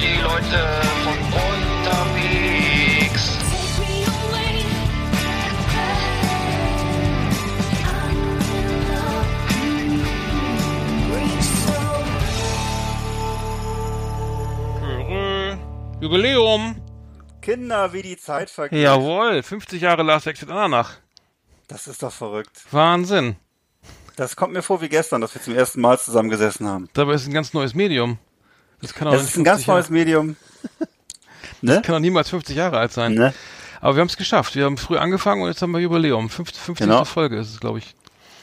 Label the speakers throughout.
Speaker 1: Die Leute von unterwegs.
Speaker 2: Jubiläum.
Speaker 3: Kinder, wie die Zeit vergeht.
Speaker 2: Jawohl, 50 Jahre Last Exit Andernach.
Speaker 3: Das ist doch verrückt.
Speaker 2: Wahnsinn.
Speaker 3: Das kommt mir vor wie gestern, dass wir zum ersten Mal zusammengesessen haben.
Speaker 2: Dabei ist ein ganz neues Medium. Das kann auch
Speaker 3: Das ist ein ganz
Speaker 2: 50 Jahre-
Speaker 3: neues Medium. ne?
Speaker 2: Kann doch niemals 50 Jahre alt sein.
Speaker 3: ne?
Speaker 2: Aber wir haben es geschafft. Wir haben früh angefangen und jetzt haben wir Jubiläum. 50, 50.
Speaker 3: Genau.
Speaker 2: Folge ist es, glaube ich.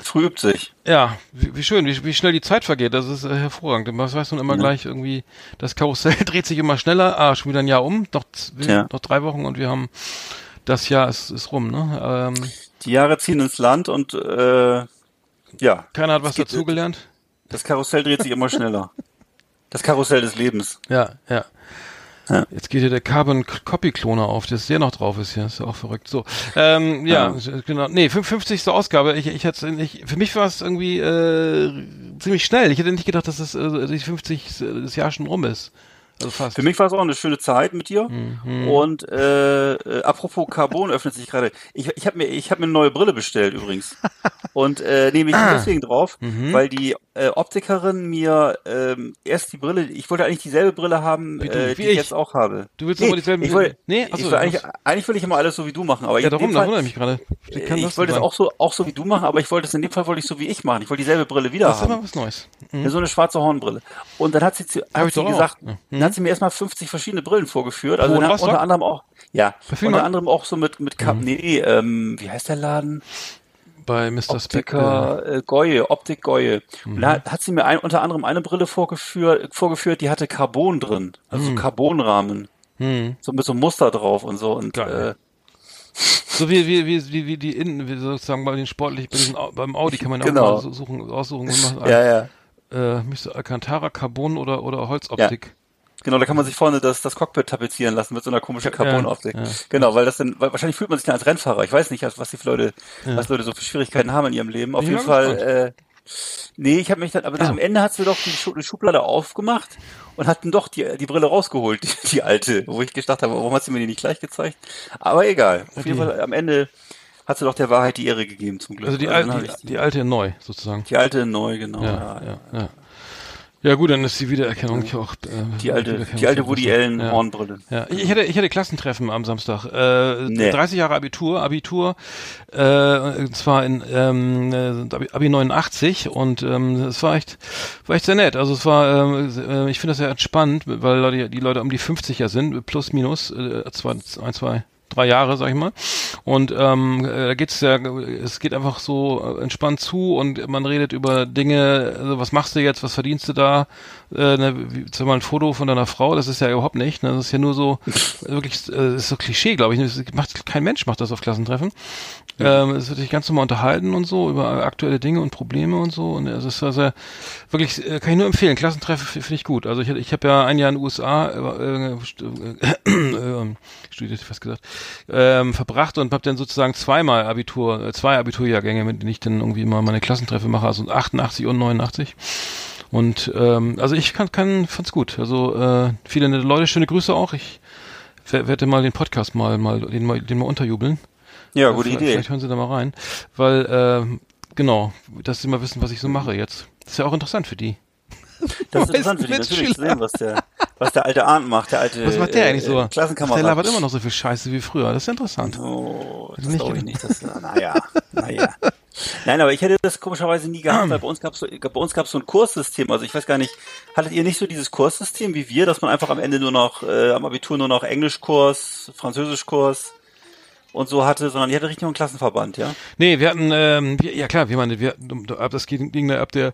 Speaker 3: Früh übt sich.
Speaker 2: Ja, wie, wie schön, wie, wie schnell die Zeit vergeht. Das ist äh, hervorragend. Was weiß man immer gleich irgendwie, das Karussell dreht sich immer schneller. Ah, schon wieder ein Jahr um. Noch,
Speaker 3: Ja.
Speaker 2: noch drei Wochen und wir haben das Jahr ist, ist rum. Ne? Ähm,
Speaker 3: Die Jahre ziehen ins Land und äh, ja,
Speaker 2: keiner hat was dazugelernt.
Speaker 3: das Karussell dreht sich immer schneller. Das Karussell des Lebens.
Speaker 2: Ja, ja.
Speaker 3: Ja.
Speaker 2: Jetzt geht hier der Carbon Copy Kloner auf, das der noch drauf ist hier, ist ja auch verrückt. So, ähm, ja, genau. Nee, 50. Ausgabe. Ich, ich hatte, ich, für mich war es irgendwie äh, ziemlich schnell. Ich hätte nicht gedacht, dass das äh, die 50 das Jahr schon rum ist. Also fast.
Speaker 3: Für mich war es auch eine schöne Zeit mit dir.
Speaker 2: Mhm.
Speaker 3: Und äh, äh, apropos Carbon öffnet sich gerade. Ich, ich habe mir, ich hab mir eine neue Brille bestellt übrigens. Und äh, nehme ich
Speaker 2: Ah.
Speaker 3: deswegen drauf,
Speaker 2: Mhm.
Speaker 3: weil die äh, Optikerin mir ähm, erst die Brille, ich wollte eigentlich dieselbe Brille haben,
Speaker 2: Wie du,
Speaker 3: äh,
Speaker 2: wie
Speaker 3: die
Speaker 2: ich.
Speaker 3: ich jetzt auch habe.
Speaker 2: Du willst aber dieselben
Speaker 3: ich
Speaker 2: Brillen-
Speaker 3: will,
Speaker 2: Nee?
Speaker 3: ich
Speaker 2: Achso,
Speaker 3: will eigentlich,
Speaker 2: das-
Speaker 3: eigentlich will ich immer alles so wie du machen, aber
Speaker 2: ja, darum, da wundere ich mich gerade. Das
Speaker 3: ich wollte es auch so, auch so wie du machen, aber ich wollte es in dem Fall wollte ich so wie ich machen. Ich wollte dieselbe Brille wieder
Speaker 2: Das ist
Speaker 3: haben.
Speaker 2: immer was Neues. Mhm.
Speaker 3: Ja, so eine schwarze Hornbrille. Und dann hat sie, zu, hat
Speaker 2: ich
Speaker 3: sie gesagt,
Speaker 2: Ja.
Speaker 3: dann hat sie mir erstmal 50 verschiedene Brillen vorgeführt. Also
Speaker 2: Rostock?
Speaker 3: unter anderem auch, ja,
Speaker 2: Vielmann?
Speaker 3: unter anderem auch so mit, mit Kap, nee, ähm, wie heißt der Laden?
Speaker 2: Bei Mr.
Speaker 3: Optiker, äh, Goye, Optik Goye. Und
Speaker 2: Mhm.
Speaker 3: da hat sie mir ein, unter anderem eine Brille vorgeführt, vorgeführt, die hatte Carbon drin. Also
Speaker 2: Mhm.
Speaker 3: Carbonrahmen. So mit so einem Muster drauf und so. Und
Speaker 2: Geil.
Speaker 3: äh,
Speaker 2: So wie, wie, wie, wie, wie die Innen, wie sozusagen bei den sportlich, bei diesen, beim Audi kann man ja
Speaker 3: Genau.
Speaker 2: auch suchen, aussuchen und machen.
Speaker 3: ja, ja.
Speaker 2: Äh, müsste Alcantara, Carbon oder, oder Holzoptik.
Speaker 3: Genau, da kann man sich vorne das, das Cockpit tapezieren lassen mit so einer komischen Carbonoptik.
Speaker 2: ja.
Speaker 3: Genau, weil das dann, weil wahrscheinlich fühlt man sich dann als Rennfahrer. Ich weiß nicht, was die Leute, was Leute so für Schwierigkeiten haben in ihrem Leben. Auf jeden
Speaker 2: ich mal
Speaker 3: Fall, äh, nee, ich habe mich dann, aber
Speaker 2: Ah.
Speaker 3: am Ende hat sie doch die, Schu die Schublade aufgemacht und hat dann doch die, die Brille rausgeholt, die, die alte, wo ich gedacht habe, warum hat sie mir die nicht gleich gezeigt? Aber egal. Auf jeden Fall, am Ende hat sie doch der Wahrheit die Ehre gegeben, zum Glück.
Speaker 2: Also die,
Speaker 3: hab
Speaker 2: die, die alte in neu, sozusagen.
Speaker 3: die alte neu, genau.
Speaker 2: Ja, ja, ja. Ja gut, dann ist die Wiedererkennung ja auch. Äh,
Speaker 3: Die alte, die alte Woody Allen
Speaker 2: ja.
Speaker 3: Hornbrille.
Speaker 2: Ja, ich, hatte, ich hatte Klassentreffen am Samstag. Äh,
Speaker 3: Nee.
Speaker 2: 30 Jahre Abitur, Abitur, äh, und zwar in ähm, äh, Abi, Abi 89 und ähm, es war echt, war echt sehr nett. Also es war, ähm, äh, ich finde das sehr entspannt, weil Leute, die Leute um die 50 ja sind, plus minus äh, zwei, ein, zwei, drei Jahre, sag ich mal. Und ähm, äh, da geht's ja, es geht einfach so äh, entspannt zu und man redet über Dinge, also was machst du jetzt, was verdienst du da? Äh, ne, wie, sag mal ein Foto von deiner Frau, das ist ja überhaupt nicht. Ne? Das ist ja nur so wirklich, äh, das ist so Klischee, glaube ich. Das macht, kein Mensch macht das auf Klassentreffen. Ähm, es wird sich ganz normal unterhalten und so über aktuelle Dinge und Probleme und so. Und es ist also wirklich, äh, kann ich nur empfehlen. Klassentreffen finde ich gut. Also ich, ich habe ja ein Jahr in den USA äh, äh, äh, studiert, fast gesagt, ähm, verbracht und habe dann sozusagen zweimal Abitur, äh, zwei Abiturjahrgänge, mit denen ich dann irgendwie immer meine Klassentreffen mache, also 88 und 89. Und ähm, also ich kann, kann fand's gut. Also äh, viele nette Leute, schöne Grüße auch. Ich wer- werde mal den Podcast mal mal den mal, den mal unterjubeln.
Speaker 3: Ja,
Speaker 2: Äh,
Speaker 3: gute
Speaker 2: vielleicht,
Speaker 3: Idee.
Speaker 2: Vielleicht hören Sie da mal rein, weil ähm, genau, dass Sie mal wissen, was ich so mache jetzt. Das ist ja auch interessant für die.
Speaker 3: Das ist interessant für die natürlich zu sehen, was der, was der alte Arndt macht, der alte
Speaker 2: Was macht der eigentlich so?
Speaker 3: äh, Klassenkamerad.
Speaker 2: Der labert immer noch so viel Scheiße wie früher. Das ist interessant.
Speaker 3: Oh, das glaube ich nicht. Das, naja, naja. Nein, aber ich hätte das komischerweise nie gehabt, weil bei uns gab es so, bei uns gab's so ein Kurssystem. Also ich weiß gar nicht, hattet ihr nicht so dieses Kurssystem wie wir, dass man einfach am Ende nur noch, äh, am Abitur nur noch Englischkurs, Französischkurs und so hatte, sondern ihr hattet richtig einen Klassenverband, ja?
Speaker 2: Nee, wir hatten, ähm, wir, ja klar, wir meine, wir, ab das ging, ging ab der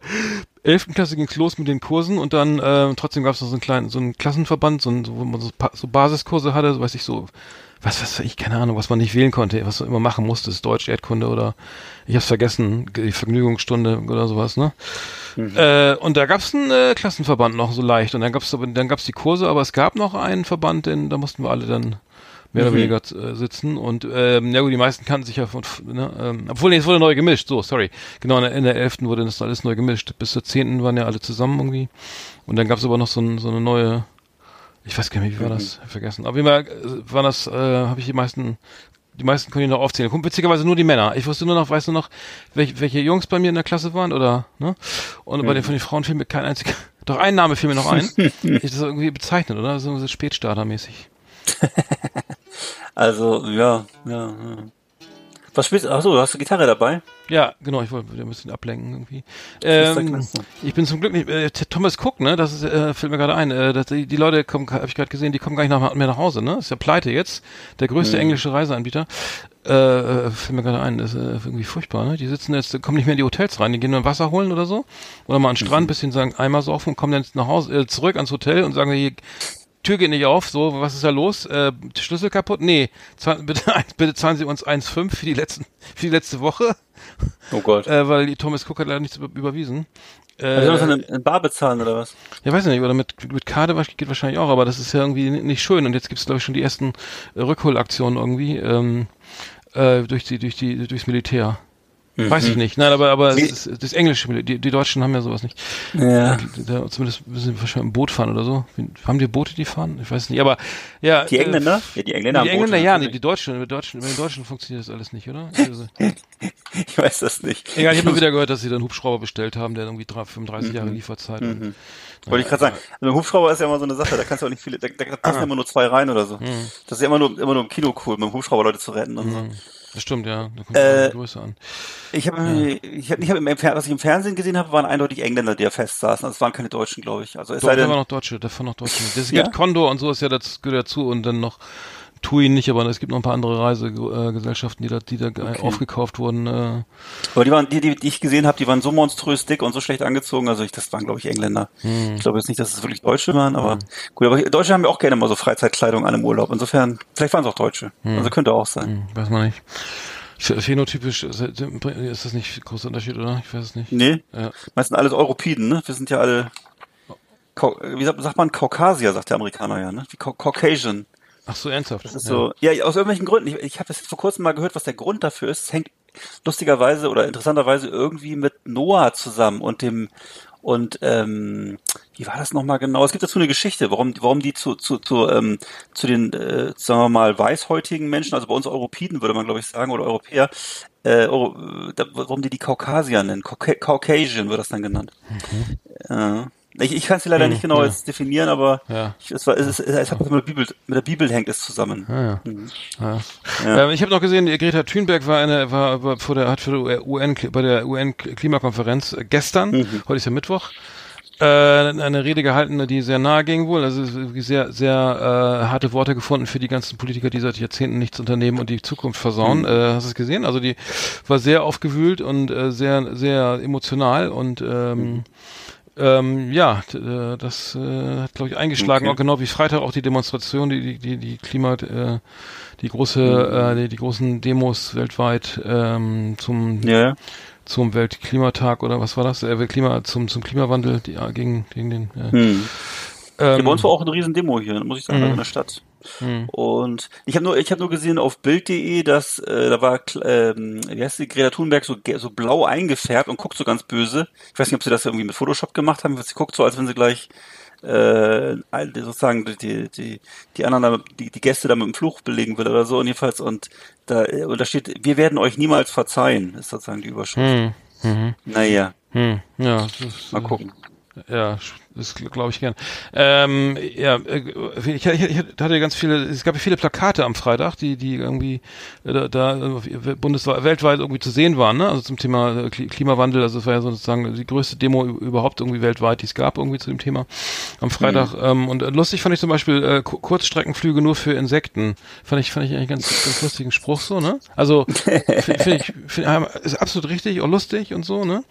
Speaker 2: 11. Klasse ging's los mit den Kursen und dann ähm, trotzdem gab's noch so einen kleinen, so einen Klassenverband, so, ein, so wo man so, so Basiskurse hatte, so weiß ich so, was was ich keine Ahnung, was man nicht wählen konnte, was du immer machen musstest, Deutsch, Erdkunde oder ich hab's vergessen, die Vergnügungsstunde oder sowas, ne? Äh, und da gab's einen äh, Klassenverband noch so leicht und dann gab's dann gab's die Kurse, aber es gab noch einen Verband, den da mussten wir alle dann mehr oder weniger äh, sitzen und ähm, ja gut, die meisten kannten sich ja von, ne, ähm, obwohl nee, es wurde neu gemischt, so, sorry. Genau, in der, in der 11. wurde das alles neu gemischt. Bis zur 10. waren ja alle zusammen irgendwie. Und dann gab's aber noch so, ein, so eine neue, ich weiß gar nicht, wie war das? Hab vergessen. Auf jeden Fall äh, waren das, äh, habe ich die meisten, die meisten können ich noch aufzählen. Kommt witzigerweise nur die Männer. Ich wusste nur noch, weißt du noch, welche, welche Jungs bei mir in der Klasse waren oder, ne? Und bei den von den Frauen fiel mir kein einziger, doch ein Name fiel mir noch ein. ich das irgendwie bezeichnet, oder? So, so Spätstartermäßig.
Speaker 3: Also, ja, ja, ja. Was spielst du? Achso, du hast eine Gitarre dabei?
Speaker 2: Ja, genau, ich wollte ein bisschen ablenken irgendwie. Ähm, ich bin zum Glück nicht, äh, Thomas Cook, ne, das ist, äh, fällt mir gerade ein, äh, dass die, die Leute kommen, habe ich gerade gesehen, die kommen gar nicht nach, mehr nach Hause, ne, ist ja pleite jetzt, der größte
Speaker 3: Mhm.
Speaker 2: englische Reiseanbieter, äh, äh, fällt mir gerade ein, das ist äh, irgendwie furchtbar, ne, die sitzen jetzt, kommen nicht mehr in die Hotels rein, die gehen nur Wasser holen oder so, oder mal an den Strand,
Speaker 3: Mhm.
Speaker 2: bisschen sagen, Eimer saufen und kommen dann nach Hause, äh, zurück ans Hotel und sagen, hier, Tür geht nicht auf, so, was ist da los? Äh, Schlüssel kaputt? Nee, bitte, bitte zahlen Sie uns 1,5 für die letzten, für die letzte Woche,
Speaker 3: Oh Gott.
Speaker 2: äh, weil die Thomas Cook hat leider nichts über, überwiesen. Äh,
Speaker 3: also soll man in, Bar bezahlen oder was?
Speaker 2: ja, weiß ich nicht, oder mit, mit Karte geht wahrscheinlich auch, aber das ist ja irgendwie nicht schön. Und jetzt gibt es, glaube ich, schon die ersten Rückholaktionen irgendwie ähm, äh, durch die, durch die, durchs Militär. Weiß ich nicht. Nein, aber aber ist, das englische die, die Deutschen haben ja sowas nicht.
Speaker 3: Ja.
Speaker 2: Da, zumindest müssen wir wahrscheinlich ein Boot fahren oder so. Haben die Boote, die fahren? Ich weiß nicht. Aber ja.
Speaker 3: Die
Speaker 2: äh,
Speaker 3: Engländer? Ja, die Engländer
Speaker 2: die
Speaker 3: haben Boote,
Speaker 2: Engländer, ja, nee, die Deutschen, mit Deutschen, mit den Deutschen funktioniert das alles nicht, oder? Also,
Speaker 3: Ich weiß das nicht.
Speaker 2: egal, ich habe nur wieder gehört, dass sie dann einen Hubschrauber bestellt haben, der irgendwie drei- 35 Jahre Lieferzeit. und-
Speaker 3: Wollte ich gerade sagen. Also ein Hubschrauber ist ja immer so eine Sache, da kannst du auch nicht viele, da, da passen ja immer nur zwei rein oder so. Das ist ja immer nur, immer nur im Kino cool, mit dem Hubschrauber Leute zu retten und so.
Speaker 2: Das stimmt, ja. Da kommt
Speaker 3: Äh,
Speaker 2: die Größe an.
Speaker 3: Ich habe, ich habe, ich habe im, Fer- was ich im Fernsehen gesehen habe, waren eindeutig Engländer, die da fest saßen. Also es waren keine Deutschen, glaube ich. Also es
Speaker 2: Doch,
Speaker 3: sei
Speaker 2: da
Speaker 3: denn,
Speaker 2: war noch Deutsche, da waren noch Deutsche. Das
Speaker 3: Ja?
Speaker 2: gibt Condor und so ist ja das gehört dazu und dann noch TUI nicht, aber es gibt noch ein paar andere Reisegesellschaften, die da, die da ge- aufgekauft wurden. Äh,
Speaker 3: aber die waren, die, die, die ich gesehen habe, die waren so monströs dick und so schlecht angezogen. Also ich, das waren, glaube ich, Engländer.
Speaker 2: Hm.
Speaker 3: Ich glaube jetzt nicht, dass es wirklich Deutsche waren, aber gut. Aber Deutsche haben ja auch gerne mal so Freizeitkleidung an im Urlaub. Insofern, vielleicht waren es auch Deutsche. Also könnte auch sein.
Speaker 2: hm, weiß man nicht. Ph- Phänotypisch ist ist das nicht ein großer Unterschied, oder? Ich weiß es nicht.
Speaker 3: Nee,
Speaker 2: Ja.
Speaker 3: meistens alles Europiden, ne? Wir sind ja alle, Kau wie sagt, man, Kaukasier, sagt der Amerikaner ja, ne? Wie Cau Caucasian.
Speaker 2: Ach so, ernsthaft.
Speaker 3: Das ist so, ja, aus irgendwelchen Gründen. Ich, ich habe das jetzt vor kurzem mal gehört, was der Grund dafür ist. Es hängt lustigerweise oder interessanterweise irgendwie mit Noah zusammen und dem und ähm, wie war das nochmal genau? Es gibt dazu eine Geschichte, warum, warum die zu, zu, zu, ähm, zu den, äh, sagen wir mal, weißhäutigen Menschen, also bei uns Europiden würde man glaube ich sagen, oder Europäer, äh, Euro, äh, da, warum die die Kaukasier nennen. Cauca Caucasian wird das dann genannt. Ja. Ich, ich kann es leider
Speaker 2: Hm,
Speaker 3: nicht genau
Speaker 2: ja.
Speaker 3: jetzt definieren, aber
Speaker 2: Ja.
Speaker 3: ich, es, war, es, es, es hat mit der Bibel, mit der Bibel hängt es zusammen.
Speaker 2: Ah, ja. Ja.
Speaker 3: Ja.
Speaker 2: Ähm, ich habe noch gesehen, Greta Thunberg war eine, war, war vor der, hat für die UN bei der UN Klimakonferenz äh, gestern,
Speaker 3: Mhm.
Speaker 2: heute ist ja Mittwoch, äh, eine Rede gehalten, die sehr nahe ging wohl, also es sehr, sehr äh, harte Worte gefunden für die ganzen Politiker, die seit Jahrzehnten nichts unternehmen und die Zukunft versauen. Äh, hast du es gesehen? Also die war sehr aufgewühlt und äh, sehr, sehr emotional und ähm, ähm, ja, äh, das äh, hat, glaube ich, eingeschlagen,
Speaker 3: Okay.
Speaker 2: auch genau wie Freitag auch die Demonstration, die, die, die, die Klima, äh, die große, äh, die, die großen Demos weltweit ähm, zum,
Speaker 3: Ja,
Speaker 2: zum Weltklimatag oder was war das? Äh, Klima, zum, zum Klimawandel, die, äh, gegen, gegen den äh,
Speaker 3: Hm.
Speaker 2: ähm,
Speaker 3: Ja, bei uns war auch eine riesen Demo hier, muss ich sagen,
Speaker 2: Mhm.
Speaker 3: in der Stadt. Und ich habe nur, ich habe nur gesehen auf Bild.de, dass äh, da war, ähm, wie heißt die, Greta Thunberg so, so blau eingefärbt und guckt so ganz böse. Ich weiß nicht, ob sie das irgendwie mit Photoshop gemacht haben. Sie guckt so, als wenn sie gleich äh, sozusagen die, die, die, die anderen, die, die Gäste da mit dem Fluch belegen will oder so und jedenfalls und da, und da steht, wir werden euch niemals verzeihen, ist sozusagen die Überschrift.
Speaker 2: hm, mhm,
Speaker 3: Naja,
Speaker 2: hm, ja, ist,
Speaker 3: mal
Speaker 2: äh,
Speaker 3: gucken.
Speaker 2: Ja, das glaube ich gern. Ähm, ja, äh, ich, ich, hatte ganz viele, es gab ja viele Plakate am Freitag, die, die irgendwie äh, da, da bundesweit, weltweit irgendwie zu sehen waren, ne? Also zum Thema äh, Kli- Klimawandel, also es war ja sozusagen die größte Demo überhaupt irgendwie weltweit, die es gab irgendwie zu dem Thema am Freitag. Ähm, und lustig fand ich zum Beispiel äh, Ku- Kurzstreckenflüge nur für Insekten. Fand ich, fand ich eigentlich ganz, ganz lustigen Spruch so, ne? Also finde find ich, find, ja, ist absolut richtig, auch lustig und so, ne?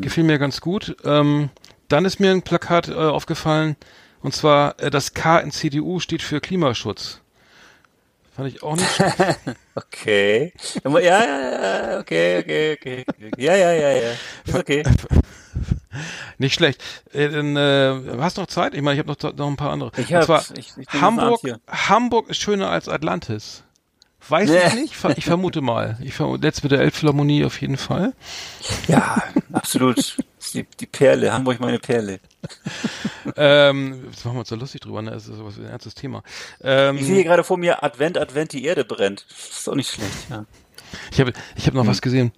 Speaker 2: Gefiel mir ganz gut. Ähm, dann ist mir ein Plakat äh, aufgefallen, und zwar äh, das K in CDU steht für Klimaschutz. Fand ich auch nicht schlecht.
Speaker 3: Okay. Ja, ja, ja, okay, okay, okay. Ja, ja, ja, ja. Ist okay.
Speaker 2: nicht schlecht. Äh, dann, äh, hast du noch Zeit? Ich meine, ich habe noch, noch ein paar andere.
Speaker 3: Ich hab's.
Speaker 2: zwar
Speaker 3: Ich- ich
Speaker 2: Hamburg, Hamburg ist schöner als Atlantis. Weiß ich
Speaker 3: Nee.
Speaker 2: nicht, ver- ich vermute mal. Ich vermute, jetzt mit der Elbphilharmonie auf jeden Fall.
Speaker 3: Ja, absolut. Das Die, die Perle, Hamburg meine Perle.
Speaker 2: ähm, jetzt machen wir uns da lustig drüber, ne? Das ist sowas wie ein ernstes Thema. Ähm,
Speaker 3: Ich sehe hier gerade vor mir Advent, Advent, die Erde brennt. Das ist auch nicht schlecht, ja.
Speaker 2: Ich habe ich hab noch was gesehen.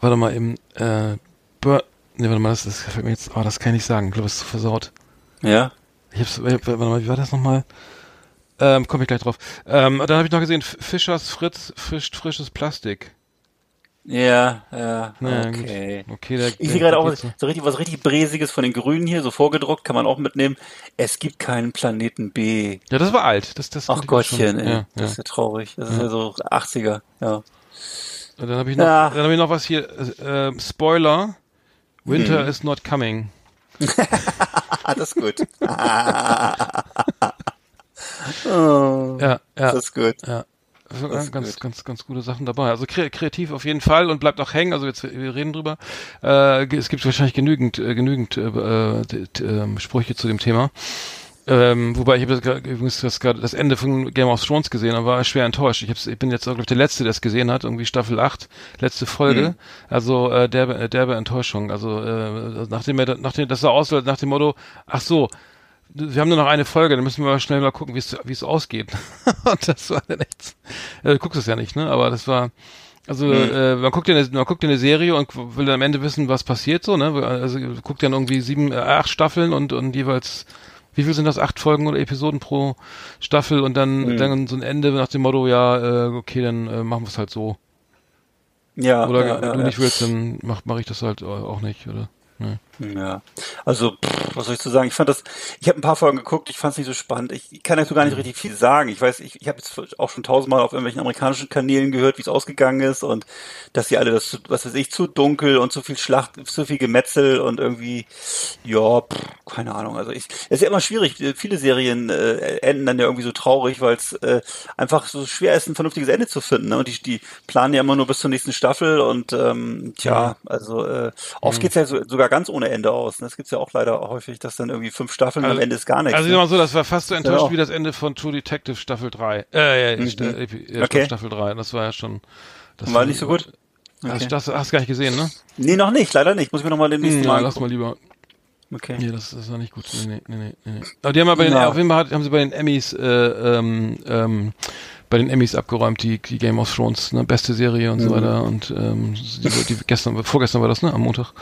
Speaker 2: Warte mal, im äh, Bur ne, warte mal, das, das fällt mir jetzt, oh, das kann ich nicht sagen. Ich glaube, es ist zu versaut.
Speaker 3: Ja?
Speaker 2: Ich hab's, warte mal, wie war das nochmal? Ähm, komme ich gleich drauf. Ähm, dann habe ich noch gesehen, Fischers Fritz fischt frisches Plastik.
Speaker 3: Ja, ja,
Speaker 2: Na,
Speaker 3: okay.
Speaker 2: gut. Okay, der,
Speaker 3: Ich sehe gerade auch was, so richtig, was richtig Bräsiges von den Grünen hier, so vorgedruckt, kann man auch mitnehmen. Es gibt keinen Planeten B.
Speaker 2: Ja, das war alt. Das, das
Speaker 3: Ach. Gottchen, ey.
Speaker 2: Ja,
Speaker 3: Das
Speaker 2: ja.
Speaker 3: ist ja traurig. Das ist ja so 80er, ja.
Speaker 2: Dann habe ich noch,
Speaker 3: Ja.
Speaker 2: dann habe ich noch was hier. Äh, Spoiler: Winter
Speaker 3: Hm.
Speaker 2: is not coming.
Speaker 3: Das ist gut. oh,
Speaker 2: Ja, ja.
Speaker 3: das ist gut.
Speaker 2: Ja.
Speaker 3: Das ist
Speaker 2: ganz,
Speaker 3: gut.
Speaker 2: ganz, ganz gute Sachen dabei. Also kre kreativ auf jeden Fall und bleibt auch hängen. Also jetzt, wir reden drüber. Äh, es gibt wahrscheinlich genügend, äh, genügend äh, äh, ähm, Sprüche zu dem Thema. Ähm, wobei ich habe das übrigens das, gerade das Ende von Game of Thrones gesehen und war schwer enttäuscht. Ich, hab's, ich bin jetzt, glaube ich, der Letzte, der es gesehen hat, irgendwie Staffel 8, letzte Folge.
Speaker 3: Mhm.
Speaker 2: Also äh, derbe, äh, derbe Enttäuschung. Also äh, nachdem er, nachdem das sah aus, nach dem Motto, ach so, wir haben nur noch eine Folge, dann müssen wir schnell mal gucken, wie es wie es ausgeht. und das war dann echt. Äh, du guckst es ja nicht, ne? Aber das war. Also äh, man guckt ja eine, man guckt ja eine Serie und will dann am Ende wissen, was passiert so, ne? Also guckt dann irgendwie sieben, äh, acht Staffeln und und jeweils wie viel sind das? Acht Folgen oder Episoden pro Staffel und dann dann so ein Ende nach dem Motto, ja, äh, okay, dann äh, machen wir es halt so.
Speaker 3: Ja,
Speaker 2: Oder
Speaker 3: ja,
Speaker 2: wenn
Speaker 3: ja,
Speaker 2: du
Speaker 3: ja.
Speaker 2: nicht willst, dann mach, mach ich das halt auch nicht, oder? Ne.
Speaker 3: Ja, also pff, was soll ich zu sagen? Ich fand das, ich habe ein paar Folgen geguckt, ich fand es nicht so spannend. Ich, ich kann dazu gar nicht richtig viel sagen. Ich weiß, ich, ich habe jetzt auch schon tausendmal auf irgendwelchen amerikanischen Kanälen gehört, wie es ausgegangen ist und dass sie alle das, zu- was weiß ich, zu dunkel und zu viel Schlacht, zu viel Gemetzel und irgendwie, ja, pff, keine Ahnung. Also ich, es ist ja immer schwierig. Viele Serien äh, enden dann ja irgendwie so traurig, weil es äh, einfach so schwer ist, ein vernünftiges Ende zu finden. Ne? Und die, die planen ja immer nur bis zur nächsten Staffel und ähm, tja, also äh, oft geht's ja so, sogar ganz ohne Ende aus. Ne? Das gibt's ja auch leider häufig, dass dann irgendwie fünf Staffeln und am Ende ist gar nichts.
Speaker 2: Also ich
Speaker 3: ne?
Speaker 2: mal so, das war fast so enttäuscht wie das Ende von True Detective Staffel 3. Äh, ja, Epi- ja,
Speaker 3: Okay.
Speaker 2: Staffel 3. Das war ja schon. Das
Speaker 3: War nicht so gut?
Speaker 2: Hast,
Speaker 3: Okay.
Speaker 2: das hast du gar nicht gesehen, ne?
Speaker 3: Nee, noch nicht, leider nicht. Muss ich mir nochmal den nächsten
Speaker 2: Ja,
Speaker 3: Mal
Speaker 2: lass mal lieber.
Speaker 3: Okay.
Speaker 2: Nee, das, das war nicht gut. Nee, nee, nee, nee, nee. Aber die haben ja bei den,
Speaker 3: Ja.
Speaker 2: auf jeden Fall haben sie bei den Emmys, äh, ähm, ähm, bei den Emmys abgeräumt, die, die Game of Thrones, ne, beste Serie und so
Speaker 3: Mhm.
Speaker 2: weiter. Und ähm, die, die, gestern, vorgestern war das, ne? Am Montag.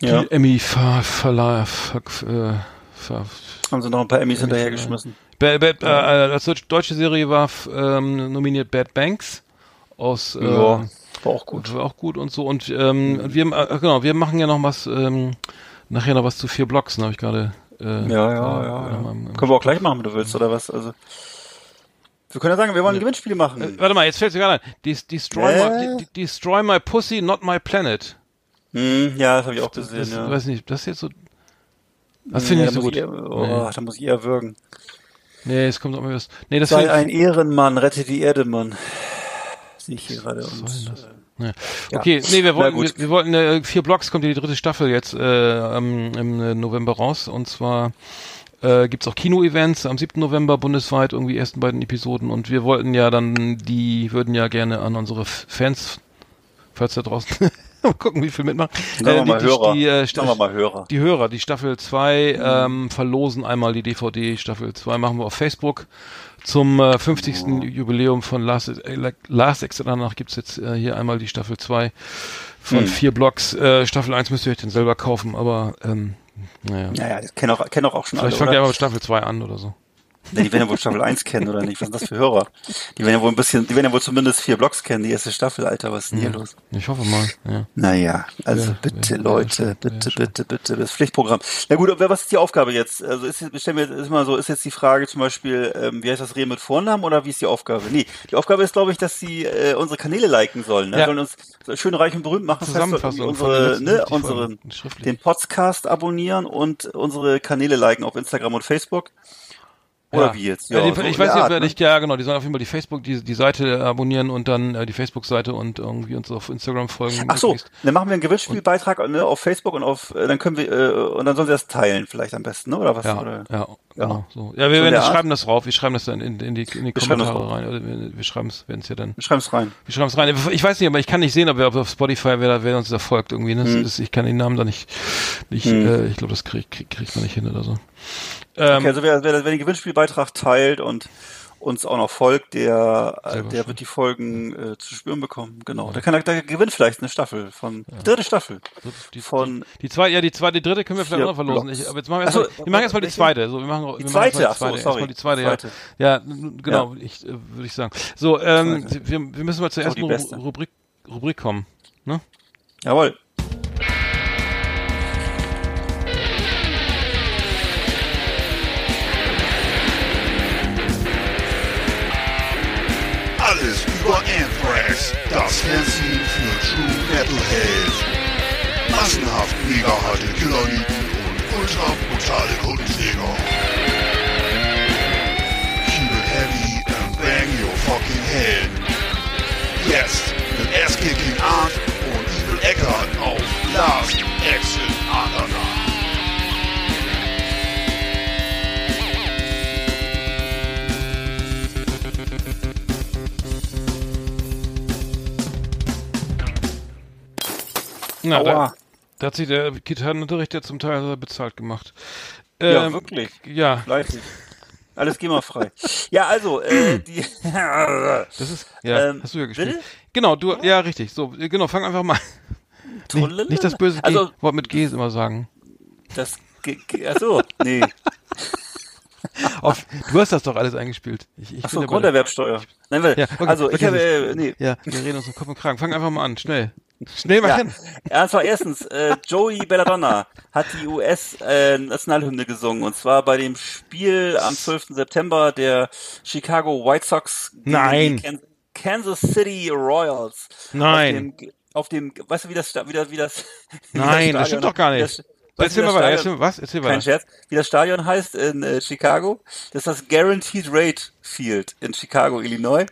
Speaker 3: Ja.
Speaker 2: Die Emmy ver, verleih, ver, äh, ver,
Speaker 3: Haben sie noch ein paar Emmys hinterhergeschmissen.
Speaker 2: Bad, Bad, äh, als deutsche- Serie war ähm, nominiert Bad Banks aus äh,
Speaker 3: Ja, war auch gut.
Speaker 2: war auch gut und so und ähm, wir äh, genau wir machen ja noch was ähm, nachher noch was zu vier Blocks, ne, habe ich gerade äh,
Speaker 3: Ja, ja,
Speaker 2: äh,
Speaker 3: ja. ja.
Speaker 2: im
Speaker 3: Können wir auch gleich machen, wenn du willst, oder was? Also, wir können ja sagen, wir wollen Gewinnspiele machen.
Speaker 2: Äh, warte mal, jetzt fällt mir gerade ein. Des, destroy,
Speaker 3: Äh?
Speaker 2: my, de, destroy my pussy, not my planet.
Speaker 3: Hm, ja, das habe ich auch gesehen,
Speaker 2: Das,
Speaker 3: ja.
Speaker 2: weiß nicht, das ist jetzt so. Das finde
Speaker 3: Ja,
Speaker 2: ich so gut.
Speaker 3: eher- oh, da muss ich eher würgen.
Speaker 2: Nee, es kommt auch mal was. Nee, das
Speaker 3: Sei
Speaker 2: finde
Speaker 3: ein Ehrenmann, rette die Erde, Mann. Sehe ich hier gerade. Und, äh,
Speaker 2: Ja. Okay, nee, wir wollten, wir, wir wollten äh, vier Blocks kommt ja die dritte Staffel jetzt äh, am- im äh, November raus und zwar äh, gibt's auch Kino-Events am 7. November bundesweit irgendwie ersten beiden Episoden und wir wollten ja dann die würden ja gerne an unsere Fans falls da draußen mal gucken wie viel mitmachen
Speaker 3: wir
Speaker 2: die,
Speaker 3: mal
Speaker 2: die,
Speaker 3: Hörer.
Speaker 2: die, äh,
Speaker 3: wir mal Hörer.
Speaker 2: die Hörer, die Staffel 2 ähm, verlosen einmal die DVD. Staffel 2 machen wir auf Facebook. Zum äh, 50. Jubiläum von Last, äh, Last Exit Danach gibt's jetzt äh, hier einmal die Staffel 2 von
Speaker 3: Hm.
Speaker 2: vier Blocks. Äh, Staffel 1 müsst ihr euch dann selber kaufen, aber ähm, naja.
Speaker 3: Ja, ja, das kennen auch, kennen auch, auch schon
Speaker 2: Vielleicht
Speaker 3: alle,
Speaker 2: fangt ihr aber mit Staffel 2 an oder so.
Speaker 3: Die werden ja wohl Staffel 1 kennen, oder nicht? Was sind das für Hörer? Die werden ja wohl ein bisschen, die werden ja wohl zumindest vier Blocks kennen, die erste Staffel, Alter, was ist denn hier los?
Speaker 2: Ich hoffe mal, ja.
Speaker 3: Naja, also
Speaker 2: Ja,
Speaker 3: bitte,
Speaker 2: ja,
Speaker 3: Leute,
Speaker 2: ja,
Speaker 3: bitte, bitte, bitte, das Pflichtprogramm. Na gut, was ist die Aufgabe jetzt? Also ist, jetzt- stellen wir jetzt ist mal so, ist jetzt die Frage zum Beispiel, ähm, wie heißt das Reden mit Vornamen oder wie ist die Aufgabe? Nee, die Aufgabe ist, glaube ich, dass sie äh, unsere Kanäle liken sollen. Ne?
Speaker 2: Ja.
Speaker 3: Sollen uns schön reich und berühmt machen.
Speaker 2: Zusammenfassung
Speaker 3: unsere, ne,
Speaker 2: 50
Speaker 3: unseren, den Podcast abonnieren und unsere Kanäle liken auf Instagram und Facebook. Oder
Speaker 2: Ja.
Speaker 3: wie jetzt?
Speaker 2: Ja, die,
Speaker 3: so
Speaker 2: ich weiß nicht, wer
Speaker 3: ne?
Speaker 2: nicht, ja genau, die sollen auf jeden Fall die Facebook, die, die Seite abonnieren und dann äh, die Facebook-Seite und irgendwie uns auf Instagram folgen.
Speaker 3: Ach so, dann machen wir einen Gewinnspielbeitrag ne, auf Facebook und auf, äh, dann können wir, äh, und dann sollen sie das teilen vielleicht am besten, ne? oder was?
Speaker 2: Ja,
Speaker 3: oder?
Speaker 2: ja, genau. So. Ja, wir
Speaker 3: in
Speaker 2: werden das
Speaker 3: Art?
Speaker 2: schreiben das drauf. Wir schreiben das dann in, in die, in die
Speaker 3: Wir
Speaker 2: Kommentare rein. Oder wir, wir schreiben es, werden es ja dann.
Speaker 3: Wir schreiben es rein.
Speaker 2: Wir schreiben es rein. Ich weiß nicht, aber ich kann nicht sehen, ob wir auf Spotify wer, da- wer uns da folgt irgendwie. Ne?
Speaker 3: Hm.
Speaker 2: ist, ich kann den Namen da nicht. nicht äh, ich glaube, das kriegt krieg, kriegt man nicht hin oder so. Ähm,
Speaker 3: Okay, also wer, wer, wer den Gewinnspielbeitrag teilt und uns auch noch folgt, der, äh, der wird die Folgen äh, zu spüren bekommen. Genau. Der kann der gewinnt vielleicht eine Staffel von dritte Staffel
Speaker 2: die,
Speaker 3: von
Speaker 2: die zweite, ja, die zweite, die dritte können wir vielleicht auch noch verlosen. Ich, aber jetzt machen wir
Speaker 3: Ach so,
Speaker 2: erstmal, wir machen erstmal die zweite. So, wir machen, wir
Speaker 3: Die
Speaker 2: machen
Speaker 3: zweite?
Speaker 2: erstmal
Speaker 3: Ach so,
Speaker 2: die zweite.
Speaker 3: sorry.
Speaker 2: Erstmal die zweite,
Speaker 3: Zweite.
Speaker 2: ja. Ja, genau, ich, äh, würde ich sagen. So, ähm,
Speaker 3: Zweite.
Speaker 2: wir, wir müssen mal zur
Speaker 3: die
Speaker 2: ersten Rubrik, Rubrik kommen. Ne?
Speaker 3: Jawohl.
Speaker 4: Das Fernsehen für True Metalhead. Massenhaft mega harte Killerlieben und ultra brutale Kundenjäger. Keep it heavy and bang your fucking head. Jetzt mit Ass-Kicking Art und Evil Eckart auf Last Exit
Speaker 2: Na, da, da hat sich der Gitarrenunterricht ja zum Teil bezahlt gemacht.
Speaker 3: Ja,
Speaker 2: Ähm,
Speaker 3: wirklich.
Speaker 2: Ja,
Speaker 3: Fleißig. Alles GEMA-frei. ja, also, äh, die,
Speaker 2: das ist, ja,
Speaker 3: Ähm,
Speaker 2: hast du ja gespielt.
Speaker 3: bitte?
Speaker 2: Genau, du, ja, richtig. So, genau, fang einfach mal. Nicht, nicht das böse G,
Speaker 3: Also-
Speaker 2: Wort mit G immer sagen.
Speaker 3: das, Ge- Ge- ach so, nee.
Speaker 2: Auf, du hast das doch alles eingespielt. Ich, ich
Speaker 3: Ach so,
Speaker 2: bin ja bei-
Speaker 3: Grunderwerbsteuer. Nein, weil,
Speaker 2: Ja, okay,
Speaker 3: also, ich habe, äh, nee.
Speaker 2: Ja, wir reden uns um Kopf und Kragen. Fang einfach mal an, schnell. Schnell mal
Speaker 3: Ja,
Speaker 2: hin.
Speaker 3: zwar erstens, äh, Joey Belladonna hat die US-Nationalhymne gesungen und zwar bei dem Spiel am 12. September der Chicago White Sox gegen
Speaker 2: Nein.
Speaker 3: die Kan- Kansas City Royals.
Speaker 2: Nein.
Speaker 3: Auf dem, auf dem weißt du, wie das, wie das, wie das, wie
Speaker 2: Nein, das
Speaker 3: Stadion-
Speaker 2: stimmt doch gar
Speaker 3: wie
Speaker 2: nicht.
Speaker 3: das-
Speaker 2: Erzähl
Speaker 3: wie
Speaker 2: mal
Speaker 3: das
Speaker 2: weiter.
Speaker 3: Stadion-
Speaker 2: Erzähl, was? Erzähl
Speaker 3: Kein
Speaker 2: weiter.
Speaker 3: Scherz. Wie das Stadion heißt in äh, Chicago. Das ist das Guaranteed Rate Field in Chicago, Illinois.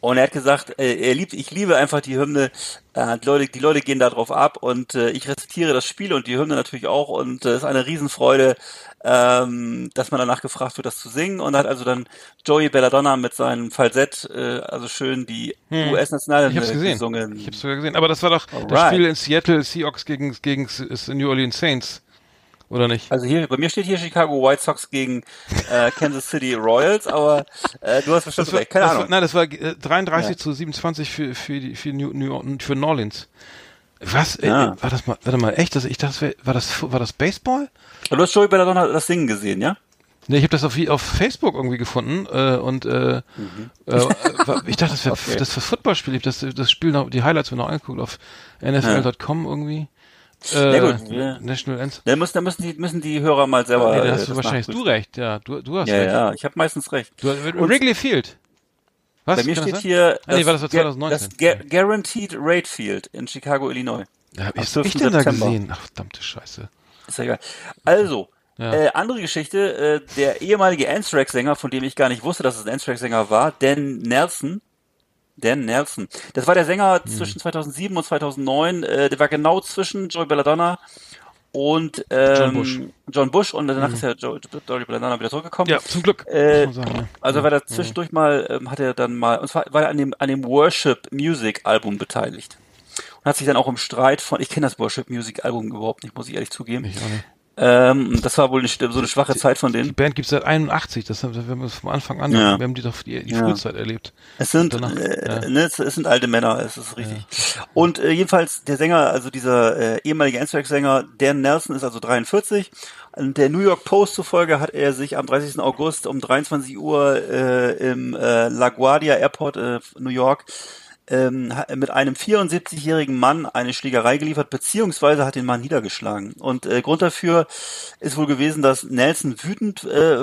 Speaker 3: Und er hat gesagt, äh, er liebt, ich liebe einfach die Hymne. Äh, die, Leute, die Leute gehen da drauf ab und äh, ich rezitiere das Spiel und die Hymne natürlich auch. Und äh, es ist eine Riesenfreude, ähm, dass man danach gefragt wird, das zu singen. Und hat also dann Joey Belladonna mit seinem Falsett, äh, also schön die
Speaker 2: Hm.
Speaker 3: US-Nationalhymne gesungen.
Speaker 2: Ich hab's sogar gesehen. Aber das war doch das
Speaker 3: Alright.
Speaker 2: Spiel in Seattle Seahawks gegen, gegen New Orleans Saints. Oder nicht?
Speaker 3: Also hier, bei mir steht hier Chicago White Sox gegen äh, Kansas City Royals, aber äh, du hast bestimmt
Speaker 2: Das war,
Speaker 3: recht, keine
Speaker 2: das
Speaker 3: Ahnung.
Speaker 2: War, nein, das war äh, 33
Speaker 3: Ja.
Speaker 2: zu 27 für, für, die, für, New, New, für New Orleans. Was? Äh,
Speaker 3: Ja.
Speaker 2: war das mal, warte mal, echt? Das, ich dachte, das wär, war das, war das Baseball?
Speaker 3: Aber du hast Joey Belladonna das Singen gesehen, ja?
Speaker 2: Nee, ich habe das auf, auf Facebook irgendwie gefunden äh, und äh, äh, war- ich dachte, das wäre
Speaker 3: Mhm. Okay.
Speaker 2: das war Footballspiel. Ich hab das, das Spiel noch, die Highlights mir noch angeguckt auf NFL.com irgendwie. Äh,
Speaker 3: Na gut, ja.
Speaker 2: National Ends.
Speaker 3: Dann müssen, dann müssen die, müssen die Hörer mal selber.
Speaker 2: Nee, da
Speaker 3: äh,
Speaker 2: hast du
Speaker 3: das
Speaker 2: wahrscheinlich du recht, ja. Du, du hast
Speaker 3: Ja,
Speaker 2: recht.
Speaker 3: ja, ich habe meistens recht.
Speaker 2: Du,
Speaker 3: Und
Speaker 2: Wrigley Field. Was?
Speaker 3: bei mir
Speaker 2: Kann das
Speaker 3: steht
Speaker 2: sein?
Speaker 3: hier
Speaker 2: Ah, nee, war das war
Speaker 3: Gu-
Speaker 2: 2019.
Speaker 3: das Gu- Guaranteed Rate Field in Chicago, Illinois.
Speaker 2: Ja, hab ich,
Speaker 3: 12.
Speaker 2: ich denn da gesehen? Ach, verdammte Scheiße.
Speaker 3: Ist ja egal. Also,
Speaker 2: Ja.
Speaker 3: äh, andere Geschichte, äh, der ehemalige Anthrax-Sänger, von dem ich gar nicht wusste, dass es ein Anthrax-Sänger war, Dan Nelson. Dan Nelson. Das war der Sänger
Speaker 2: Hm.
Speaker 3: zwischen 2007 und 2009. Äh, der war genau zwischen Joey Belladonna und ähm,
Speaker 2: John Bush.
Speaker 3: John Bush. Und danach ist ja Joey, Belladonna wieder zurückgekommen.
Speaker 2: Ja, zum Glück.
Speaker 3: Äh,
Speaker 2: sagen, ja.
Speaker 3: Also war da zwischendurch mal, ähm, hat er dann mal, und zwar war er an dem, an dem Worship Music Album beteiligt. Und hat sich dann auch im Streit von, ich kenne das Worship Music Album überhaupt nicht, muss ich ehrlich zugeben.
Speaker 2: Ich auch nicht.
Speaker 3: Ähm, das war wohl eine, so eine schwache Zeit von
Speaker 2: Die
Speaker 3: denen.
Speaker 2: Band gibt's seit 81, das haben wir vom Anfang an,
Speaker 3: Ja.
Speaker 2: wir haben die doch die, die
Speaker 3: Ja.
Speaker 2: Frühzeit erlebt.
Speaker 3: Es sind,
Speaker 2: Danach,
Speaker 3: äh,
Speaker 2: ja.
Speaker 3: ne, es, es sind alte Männer, es ist richtig. Und äh, jedenfalls der Sänger, also dieser äh, ehemalige Anthrax-Sänger Dan Nelson ist also 43. Und Der New York Post zufolge hat er sich am 30. August um 23 Uhr äh, im äh, LaGuardia Airport äh, New York ähm, mit einem 74-jährigen Mann eine Schlägerei geliefert, beziehungsweise hat den Mann niedergeschlagen. Und äh, Grund dafür ist wohl gewesen, dass Nelson wütend äh,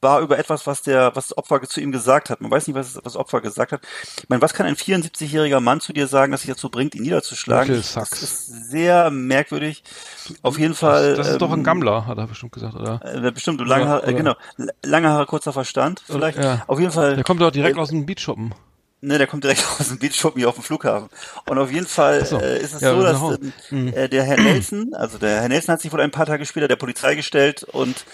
Speaker 3: war über etwas, was der, was das Opfer zu ihm gesagt hat. Man weiß nicht, was das Opfer gesagt hat. Ich meine, was kann ein 74-jähriger Mann zu dir sagen, dass sich dazu bringt, ihn niederzuschlagen? Das ist sehr merkwürdig. Auf jeden Fall.
Speaker 2: Das ist doch ein
Speaker 3: ähm,
Speaker 2: Gammler, hat er bestimmt gesagt, oder?
Speaker 3: äh, bestimmt, lange Haare, äh, genau, lange Haare, kurzer Verstand, vielleicht.
Speaker 2: Ja.
Speaker 3: Auf jeden Fall.
Speaker 2: Der kommt doch direkt
Speaker 3: äh,
Speaker 2: aus dem Beachshoppen.
Speaker 3: Ne, der kommt direkt aus dem Beachshoppen hier auf dem Flughafen. Und auf jeden Fall
Speaker 2: so.
Speaker 3: äh, ist es
Speaker 2: Ja,
Speaker 3: so, dass
Speaker 2: nach Hause.
Speaker 3: äh, der Herr Nelson, also der Herr Nelson hat sich wohl ein paar Tage später der Polizei gestellt und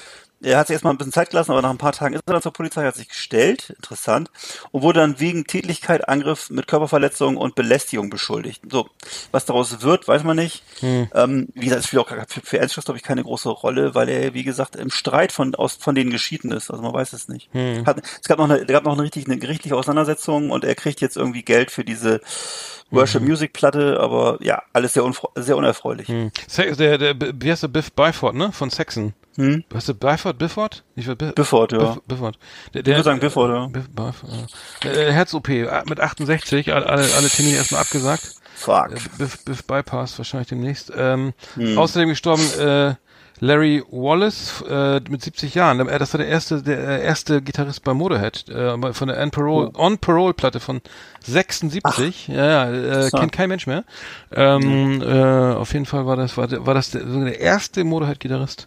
Speaker 3: er hat sich erstmal ein bisschen Zeit gelassen, aber nach ein paar Tagen ist er dann zur Polizei, hat sich gestellt, interessant, und wurde dann wegen Tätlichkeit, Angriff mit Körperverletzung und Belästigung beschuldigt. So, was daraus wird, weiß man nicht. Ähm, wie gesagt, es spielt auch für, für Ernst glaube ich, keine große Rolle, weil er, wie gesagt, im Streit von, aus, von denen geschieden ist. Also man weiß es nicht. Hat, es gab noch eine, es gab noch eine, richtig, eine gerichtliche Auseinandersetzung und er kriegt jetzt irgendwie Geld für diese Worship Music Platte, aber ja, alles sehr, sehr unerfreulich.
Speaker 2: Hm. Se- Der, der, wie heißt der Biff Byford, ne? Von Saxon.
Speaker 3: Hm?
Speaker 2: Heißt der Byford? Bifford? Ich will Biff,
Speaker 3: Bifford, ja.
Speaker 2: Biff, Bifford. Der, der,
Speaker 3: würde sagen Bifford, ja.
Speaker 2: Biff, Byford, ja. Äh, Herz-OP äh, mit 68, alle, alle Termine erstmal abgesagt.
Speaker 3: Fuck.
Speaker 2: Äh, Biff, Biff Bypass wahrscheinlich demnächst. Ähm,
Speaker 3: Hm.
Speaker 2: Außerdem gestorben äh, Larry Wallace äh, mit 70 Jahren. Äh, Das war der erste, der äh, erste Gitarrist bei Motorhead äh, von der On Parole, On Parole Platte von 76. Ja, ja, äh, kennt kein Mensch mehr. Ähm, äh, auf jeden Fall war das war, der- war das der, der erste Motorhead-Gitarrist.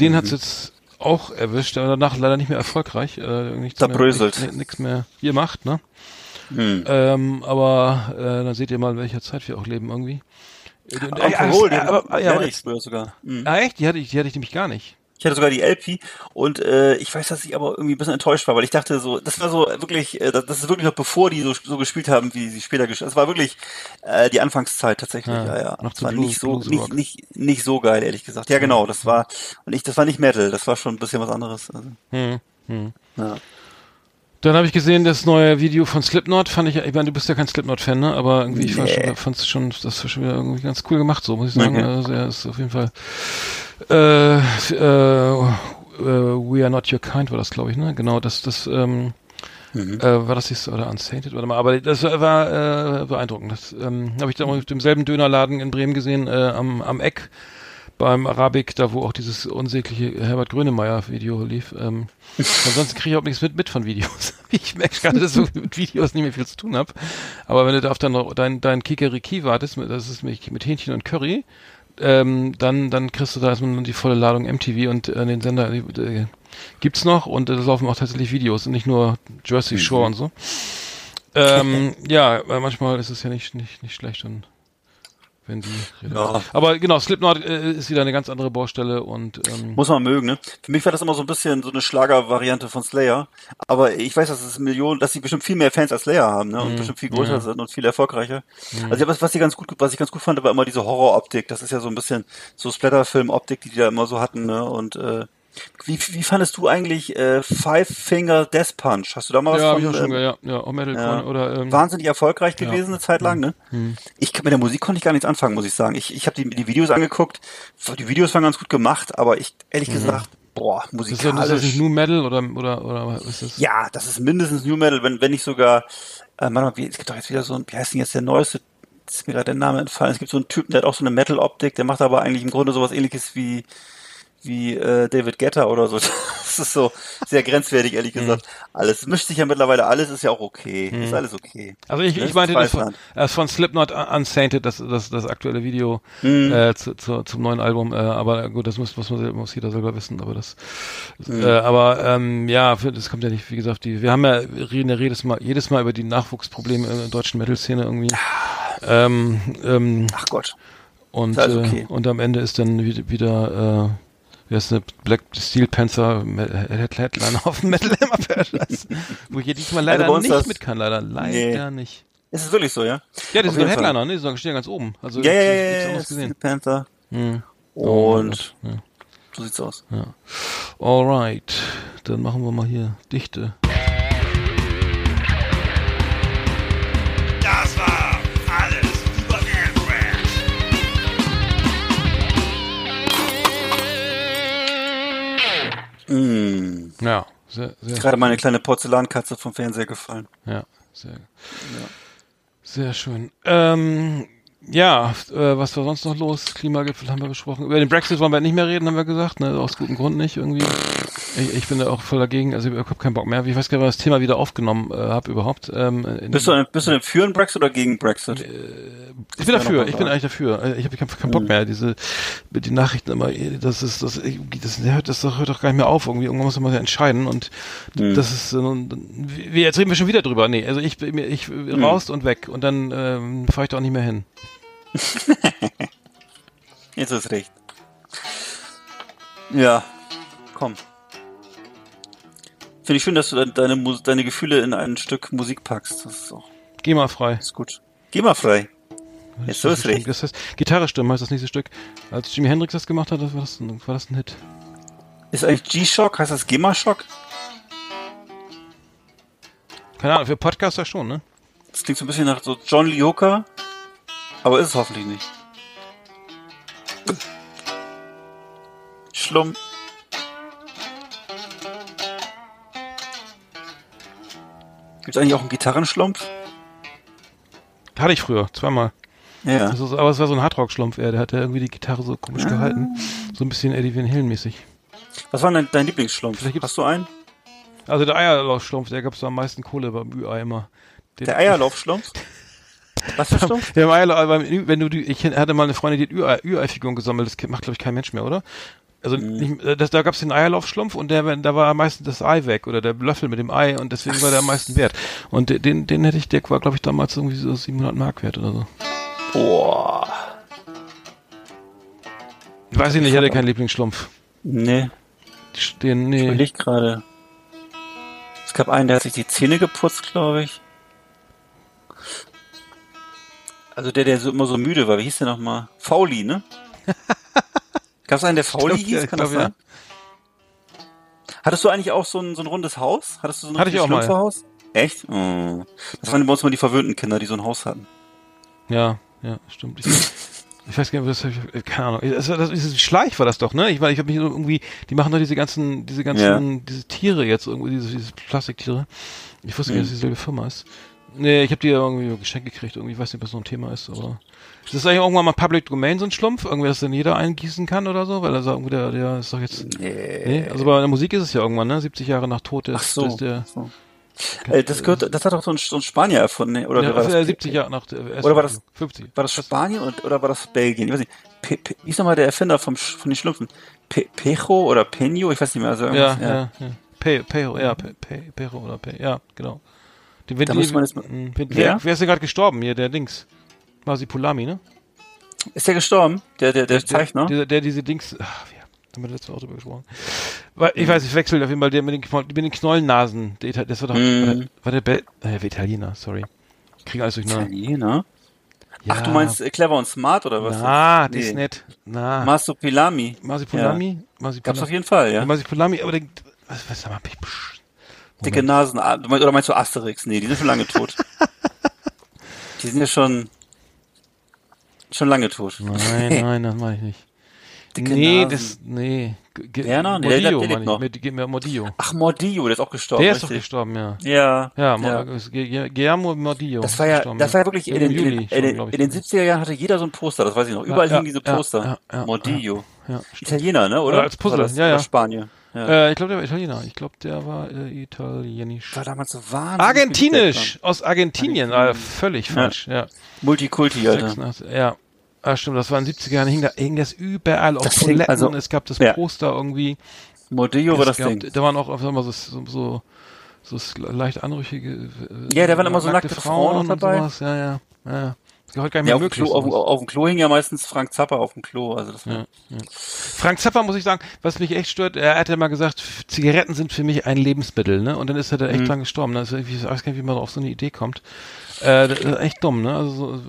Speaker 2: Den
Speaker 3: Mhm.
Speaker 2: hat's jetzt auch erwischt, aber danach leider nicht mehr erfolgreich. Äh, nichts
Speaker 3: Zerbröselt.
Speaker 2: Mehr, nichts mehr gemacht, ne?
Speaker 3: Hm.
Speaker 2: Ähm, aber äh, dann seht ihr mal, in welcher Zeit wir auch leben irgendwie. Äh,
Speaker 3: Parole,
Speaker 2: das-
Speaker 3: den
Speaker 2: aber, ja, aber,
Speaker 3: sogar. Hm.
Speaker 2: ah, echt? Die hatte ich, die hatte ich nämlich gar nicht.
Speaker 3: Ich hatte sogar die LP und äh, ich weiß, dass ich aber irgendwie ein bisschen enttäuscht war, weil ich dachte so, das war so wirklich, äh, das ist wirklich noch bevor die so, so gespielt haben, wie sie später gespielt haben. Das war wirklich äh, die Anfangszeit tatsächlich,
Speaker 2: Ja,
Speaker 3: ja, ja.
Speaker 2: noch
Speaker 3: Das war
Speaker 2: Blues-
Speaker 3: nicht so, nicht, nicht, nicht so geil, ehrlich gesagt. Ja, genau, das war, und ich, das war nicht Metal, das war schon ein bisschen was anderes. Also,
Speaker 2: Hm, hm.
Speaker 3: ja.
Speaker 2: Dann habe ich gesehen, das neue Video von Slipknot fand ich, ich meine, du bist ja kein Slipknot-Fan, ne? Aber irgendwie, ich war schon, fand's schon, das war schon wieder irgendwie ganz cool gemacht, so muss ich sagen.
Speaker 3: Okay.
Speaker 2: Also, er ist auf jeden Fall äh, äh, äh, We Are Not Your Kind war das, glaube ich, ne? Genau, das, das, ähm,
Speaker 3: Mhm.
Speaker 2: äh, war das nicht so, oder Unsainted, warte mal, aber das war äh, beeindruckend. Das ähm, habe ich da mal auf demselben Dönerladen in Bremen gesehen, äh, am, am Eck beim Arabik, da wo auch dieses unsägliche Herbert Grönemeyer-Video lief. Ähm, ansonsten kriege ich auch nichts mit, mit von Videos. Ich merke gerade, dass ich mit Videos nicht mehr viel zu tun habe. Aber wenn du da auf dein, dein, dein Kikeriki wartest, mit- das ist mit, mit Hähnchen und Curry, ähm, dann, dann kriegst du da erstmal die volle Ladung MTV und äh, den Sender äh, gibt's noch und äh, da laufen auch tatsächlich Videos und nicht nur Jersey Shore und so. Ähm, ja, weil manchmal ist es ja nicht, nicht, nicht schlecht und wenn die
Speaker 3: Ja.
Speaker 2: Aber genau, Slipknot äh, ist wieder eine ganz andere Baustelle und ähm,
Speaker 3: Muss man mögen, ne? Für mich war das immer so ein bisschen so eine Schlagervariante von Slayer. Aber ich weiß, dass es Millionen, dass sie bestimmt viel mehr Fans als Slayer haben, ne? Und bestimmt viel größer
Speaker 2: Mhm. ja.
Speaker 3: sind und viel erfolgreicher. Also ja, was, was ich ganz gut, was ich ganz gut fand, war immer diese Horroroptik. Das ist ja so ein bisschen so Splatterfilm-Optik, die die da immer so hatten, ne? Und äh, wie, wie fandest du eigentlich äh, Five Finger Death Punch? Hast du da mal was
Speaker 2: ja,
Speaker 3: von?
Speaker 2: ich auch schon,
Speaker 3: ähm,
Speaker 2: ja, ja, auch Metalcore
Speaker 3: ja.
Speaker 2: oder ähm,
Speaker 3: wahnsinnig erfolgreich gewesen eine Zeit lang, ne?
Speaker 2: Mhm.
Speaker 3: Ich mit der Musik konnte ich gar nichts anfangen, muss ich sagen. Ich, ich habe die, die Videos angeguckt, die Videos waren ganz gut gemacht, aber ich ehrlich gesagt, boah,
Speaker 2: Mhm. das ist, ja, das ist
Speaker 3: musikalisch.
Speaker 2: New Metal oder oder oder was ist das?
Speaker 3: ja, das ist mindestens New Metal, wenn wenn nicht sogar. Äh, warte mal, wie, es gibt doch jetzt wieder so ein, wie heißt denn jetzt der neueste? Ist mir gerade der Name entfallen. Es gibt so einen Typen, der hat auch so eine Metal-Optik, der macht aber eigentlich im Grunde sowas ähnliches wie wie äh, David Guetta oder so. Das ist so sehr grenzwertig, ehrlich gesagt. Alles mischt sich ja mittlerweile, alles ist ja auch okay. Ist alles okay.
Speaker 2: Also ich,
Speaker 3: Ne,
Speaker 2: ich meinte das von, das von Slipknot Unsainted, das, das, das aktuelle Video
Speaker 3: Mhm.
Speaker 2: äh, zu, zu, zum neuen Album. Äh, aber gut, das muss, muss, man, muss jeder selber wissen. Aber das,
Speaker 3: Mhm.
Speaker 2: äh, aber ähm, ja, das kommt ja nicht, wie gesagt, die, wir haben ja reden ja jedes Mal, jedes Mal über die Nachwuchsprobleme in der deutschen Metal-Szene irgendwie. Ähm, ähm,
Speaker 3: Ach Gott.
Speaker 2: und,
Speaker 3: alles okay.
Speaker 2: äh, und am Ende ist dann wieder, wieder wie heißt eine Black Steel Panther Headliner auf dem Metal Hammer Paradise, wo ich hier diesmal leider
Speaker 3: Also
Speaker 2: nicht
Speaker 3: das-
Speaker 2: mit kann, leider, leider
Speaker 3: Nee.
Speaker 2: nicht.
Speaker 3: Ist es wirklich so, ja?
Speaker 2: Ja, die
Speaker 3: Auf
Speaker 2: sind
Speaker 3: jeden
Speaker 2: doch
Speaker 3: Fall.
Speaker 2: Headliner, ne? Die sagen, stehen ganz oben. Also
Speaker 3: Ja, ja, ja, ja, ja, Steel. Panther.
Speaker 2: Hm.
Speaker 3: Und
Speaker 2: ja.
Speaker 3: So sieht's aus.
Speaker 2: Alright, dann machen wir mal hier Dichte.
Speaker 3: Mm.
Speaker 2: Ja, sehr, sehr,
Speaker 3: Gerade meine kleine Porzellankatze vom Fernseher gefallen.
Speaker 2: ja, sehr, sehr schön. Ähm, ja, äh, was war sonst noch los? Klimagipfel haben wir besprochen. Über den Brexit wollen wir nicht mehr reden, haben wir gesagt, ne? Aus gutem Grund nicht irgendwie. Ich, ich bin da auch voll dagegen, also ich habe keinen Bock mehr. Ich weiß gar nicht, ob ich das Thema wieder aufgenommen äh, habe überhaupt. Ähm,
Speaker 3: Bist du, denn- bist du denn für einen Brexit oder gegen Brexit?
Speaker 2: ich bin dafür, ich bin eigentlich dafür. Äh, Ich habe keinen keinen Bock mehr. Diese den Nachrichten immer, das ist das, das, hört, das hört doch gar nicht mehr auf. Irgendwie irgendwann muss man ja entscheiden und das ist äh, nun- wir jetzt reden wir schon wieder drüber. Nee, also ich ich, ich raus und weg und dann ähm, fahre ich da auch nicht mehr hin.
Speaker 3: Jetzt ist recht. Ja, komm. Finde ich schön, dass du de- deine, deine Gefühle in ein Stück Musik packst. Das ist auch
Speaker 2: Geh mal frei.
Speaker 3: ist gut. Geh mal frei. Jetzt so ist recht.
Speaker 2: Das heißt, Gitarrestimmen heißt das nächste Stück. Als Jimi Hendrix das gemacht hat, war das, ein- war das ein Hit.
Speaker 3: Ist eigentlich G-Shock? Heißt das GEMA-Shock?
Speaker 2: Keine Ahnung, für Podcaster schon, ne?
Speaker 3: Das klingt so ein bisschen nach so John Lee Hooker, aber ist es hoffentlich nicht. Schlumm. Gibt's eigentlich auch einen Gitarrenschlumpf?
Speaker 2: Hatte ich früher, zweimal.
Speaker 3: Ja.
Speaker 2: Ist, aber es war so ein Hardrock-Schlumpf, eher. Der hatte irgendwie die Gitarre so komisch gehalten. So ein bisschen Eddie Van Halen-mäßig.
Speaker 3: Was war denn dein Lieblingsschlumpf? Hast du einen?
Speaker 2: Also der Eierlaufschlumpf, der gab so am meisten Kohle beim Ü-Ei immer. Den-
Speaker 3: Der Eierlaufschlumpf? Was für Schlumpf?
Speaker 2: Ja, beim wenn du die, ich hatte mal eine Freundin, die hat Ü-Ei- Ü-Ei-Figuren gesammelt, das macht, glaube ich, kein Mensch mehr, oder? Also
Speaker 3: Mhm.
Speaker 2: äh, das, da gab's den Eierlaufschlumpf und der, da war am meisten das Ei weg oder der Löffel mit dem Ei und deswegen war der am meisten wert. Und de- den, den hätte ich, der war, glaube ich, damals irgendwie so 700 Mark wert oder so.
Speaker 3: Boah.
Speaker 2: Weiß ich nicht, ich hatte keinen Lieblingsschlumpf.
Speaker 3: Nee,
Speaker 2: Den,
Speaker 3: ich
Speaker 2: nee.
Speaker 3: überleg gerade. Es gab einen, der hat sich die Zähne geputzt, glaube ich. Also der, der so immer so müde war. Wie hieß der nochmal? Fauli, ne? Gab es einen, der Fauli
Speaker 2: glaub, ja,
Speaker 3: hieß? Kann das
Speaker 2: glaub, ja.
Speaker 3: sein? Hattest du eigentlich auch so ein, so ein rundes Haus? Hattest du so ein
Speaker 2: Hatte ich auch mal, ja.
Speaker 3: Echt? Oh. Das waren bei uns mal die verwöhnten Kinder, die so ein Haus hatten.
Speaker 2: Ja, ja, stimmt. Ich, ich weiß gar nicht, was ich, keine Ahnung. Das, war- das, dieses Schleich war das doch, ne? Ich war, ich habe mich so irgendwie, die machen doch diese ganzen, diese ganzen, diese Tiere jetzt irgendwie, diese, diese Plastiktiere. Ich wusste
Speaker 3: Mhm.
Speaker 2: nicht, dass dieselbe Firma ist. Nee, ich habe die ja irgendwie geschenkt gekriegt, irgendwie, ich weiß nicht, was so ein Thema ist, aber. Ist das eigentlich irgendwann mal Public Domain, so ein Schlumpf? Irgendwie, dass dann jeder eingießen kann oder so? Weil er sagt, irgendwie, der, der ist doch jetzt. Nee, also bei der Musik ist es ja irgendwann, ne? 70 Jahre nach Tod ist,
Speaker 3: Ach so.
Speaker 2: ist der.
Speaker 3: so. Äh, das gehört, das hat doch so ein, so ein Spanier erfunden, ne? oder
Speaker 2: ja,
Speaker 3: war das?
Speaker 2: äh, 70 Jahre nach der
Speaker 3: Oder war das-
Speaker 2: 50?
Speaker 3: War das Spanien und, oder war das Belgien? Ich weiß nicht. Pe, Pe, wie ist nochmal der Erfinder vom, von den Schlümpfen? Pe, Pejo oder Peño? Ich weiß nicht mehr. Also
Speaker 2: Ja,
Speaker 3: irgendwas,
Speaker 2: ja, ja. Pe, Pero, ja, Pe, Pe, Pero oder Pe, ja, genau. Die, wenn
Speaker 3: Da
Speaker 2: die,
Speaker 3: man jetzt mal-
Speaker 2: wenn,
Speaker 3: Wer?
Speaker 2: wer? ist denn gerade gestorben hier, der Dings? Masipulami, ne?
Speaker 3: Ist der gestorben? Der, der, der Zeichner?
Speaker 2: Der, der, der diese Dings, ach, wir haben wir letztes Mal auch drüber gesprochen. Ich weiß, ich wechsle auf jeden Fall, der mit den, mit den Knollennasen, der, das war doch,
Speaker 3: Mhm.
Speaker 2: war der, war der, Bel äh, der Italiener, sorry. Ich kriege alles durcheinander.
Speaker 3: Italiener?
Speaker 2: Ja.
Speaker 3: Ach, du meinst äh, clever und smart oder was?
Speaker 2: Na,
Speaker 3: Nee.
Speaker 2: das ist nett. Na. Masipulami?
Speaker 3: Gab's
Speaker 2: Masipulami.
Speaker 3: auf jeden Fall,
Speaker 2: Ja,
Speaker 3: ja.
Speaker 2: Masipulami, aber der, was, was sag mal,
Speaker 3: Dicke Nasen. ah, Oder meinst du Asterix? Nee, die sind schon lange tot. die sind ja schon, schon lange tot.
Speaker 2: Nein, nein, das meine ich nicht.
Speaker 3: Dicke
Speaker 2: nee,
Speaker 3: Nasen.
Speaker 2: das, nee. G- G-
Speaker 3: Werner? Nee, der- der
Speaker 2: Mordillo,
Speaker 3: lebt
Speaker 2: meine ich.
Speaker 3: noch.
Speaker 2: Mit, mir Mordillo.
Speaker 3: Ach, Mordillo, der ist auch gestorben.
Speaker 2: Der ist doch
Speaker 3: richtig.
Speaker 2: gestorben, ja.
Speaker 3: Ja.
Speaker 2: Ja,
Speaker 3: ja.
Speaker 2: Ge- Ge- Guillermo Mordillo.
Speaker 3: Das war ja,
Speaker 2: gestorben,
Speaker 3: das war ja wirklich in den,
Speaker 2: Im
Speaker 3: in den,
Speaker 2: Juli
Speaker 3: in
Speaker 2: schon,
Speaker 3: in den 70er Jahren hatte jeder so ein Poster, das weiß ich noch. Überall
Speaker 2: ja,
Speaker 3: hingen diese Poster.
Speaker 2: ja, ja,
Speaker 3: Mordillo. Italiener, ne, oder?
Speaker 2: Ja, als Puzzle,
Speaker 3: War das,
Speaker 2: ja, ja.
Speaker 3: Oder Spanier. Ja.
Speaker 2: Äh, ich glaube, der war Italiener. Ich glaube, der war äh, italienisch.
Speaker 3: war damals so wahnsinnig.
Speaker 2: Argentinisch! Aus Argentinien. Ah, völlig falsch, ja.
Speaker 3: Multikulti, Alter.
Speaker 2: 86, ja. Ah, stimmt, das war in den 70er Jahren, hing, da, hing das überall auf
Speaker 3: Das hing-
Speaker 2: Toiletten.
Speaker 3: also-
Speaker 2: es gab das
Speaker 3: ja.
Speaker 2: Poster irgendwie.
Speaker 3: Mordillo war das
Speaker 2: gab,
Speaker 3: Ding.
Speaker 2: Da waren auch sag mal, so, so, so, so leicht anrüchige. äh,
Speaker 3: Ja, da waren immer so nackte Frauen noch
Speaker 2: und
Speaker 3: dabei.
Speaker 2: Sowas. Ja, ja, ja. heute gar nicht
Speaker 3: Ja,
Speaker 2: mehr
Speaker 3: auf dem. Klo, auf, auf dem Klo hing ja meistens Frank Zappa auf dem Klo. Also das
Speaker 2: Ja, ja. Frank Zappa muss ich sagen, was mich echt stört, er hat ja mal gesagt, Zigaretten sind für mich ein Lebensmittel, ne? Und dann ist er da echt
Speaker 3: Mhm.
Speaker 2: dran gestorben. Das ist irgendwie, ich weiß gar nicht, wie man auf so eine Idee kommt. Äh, das ist echt dumm, ne? Also so,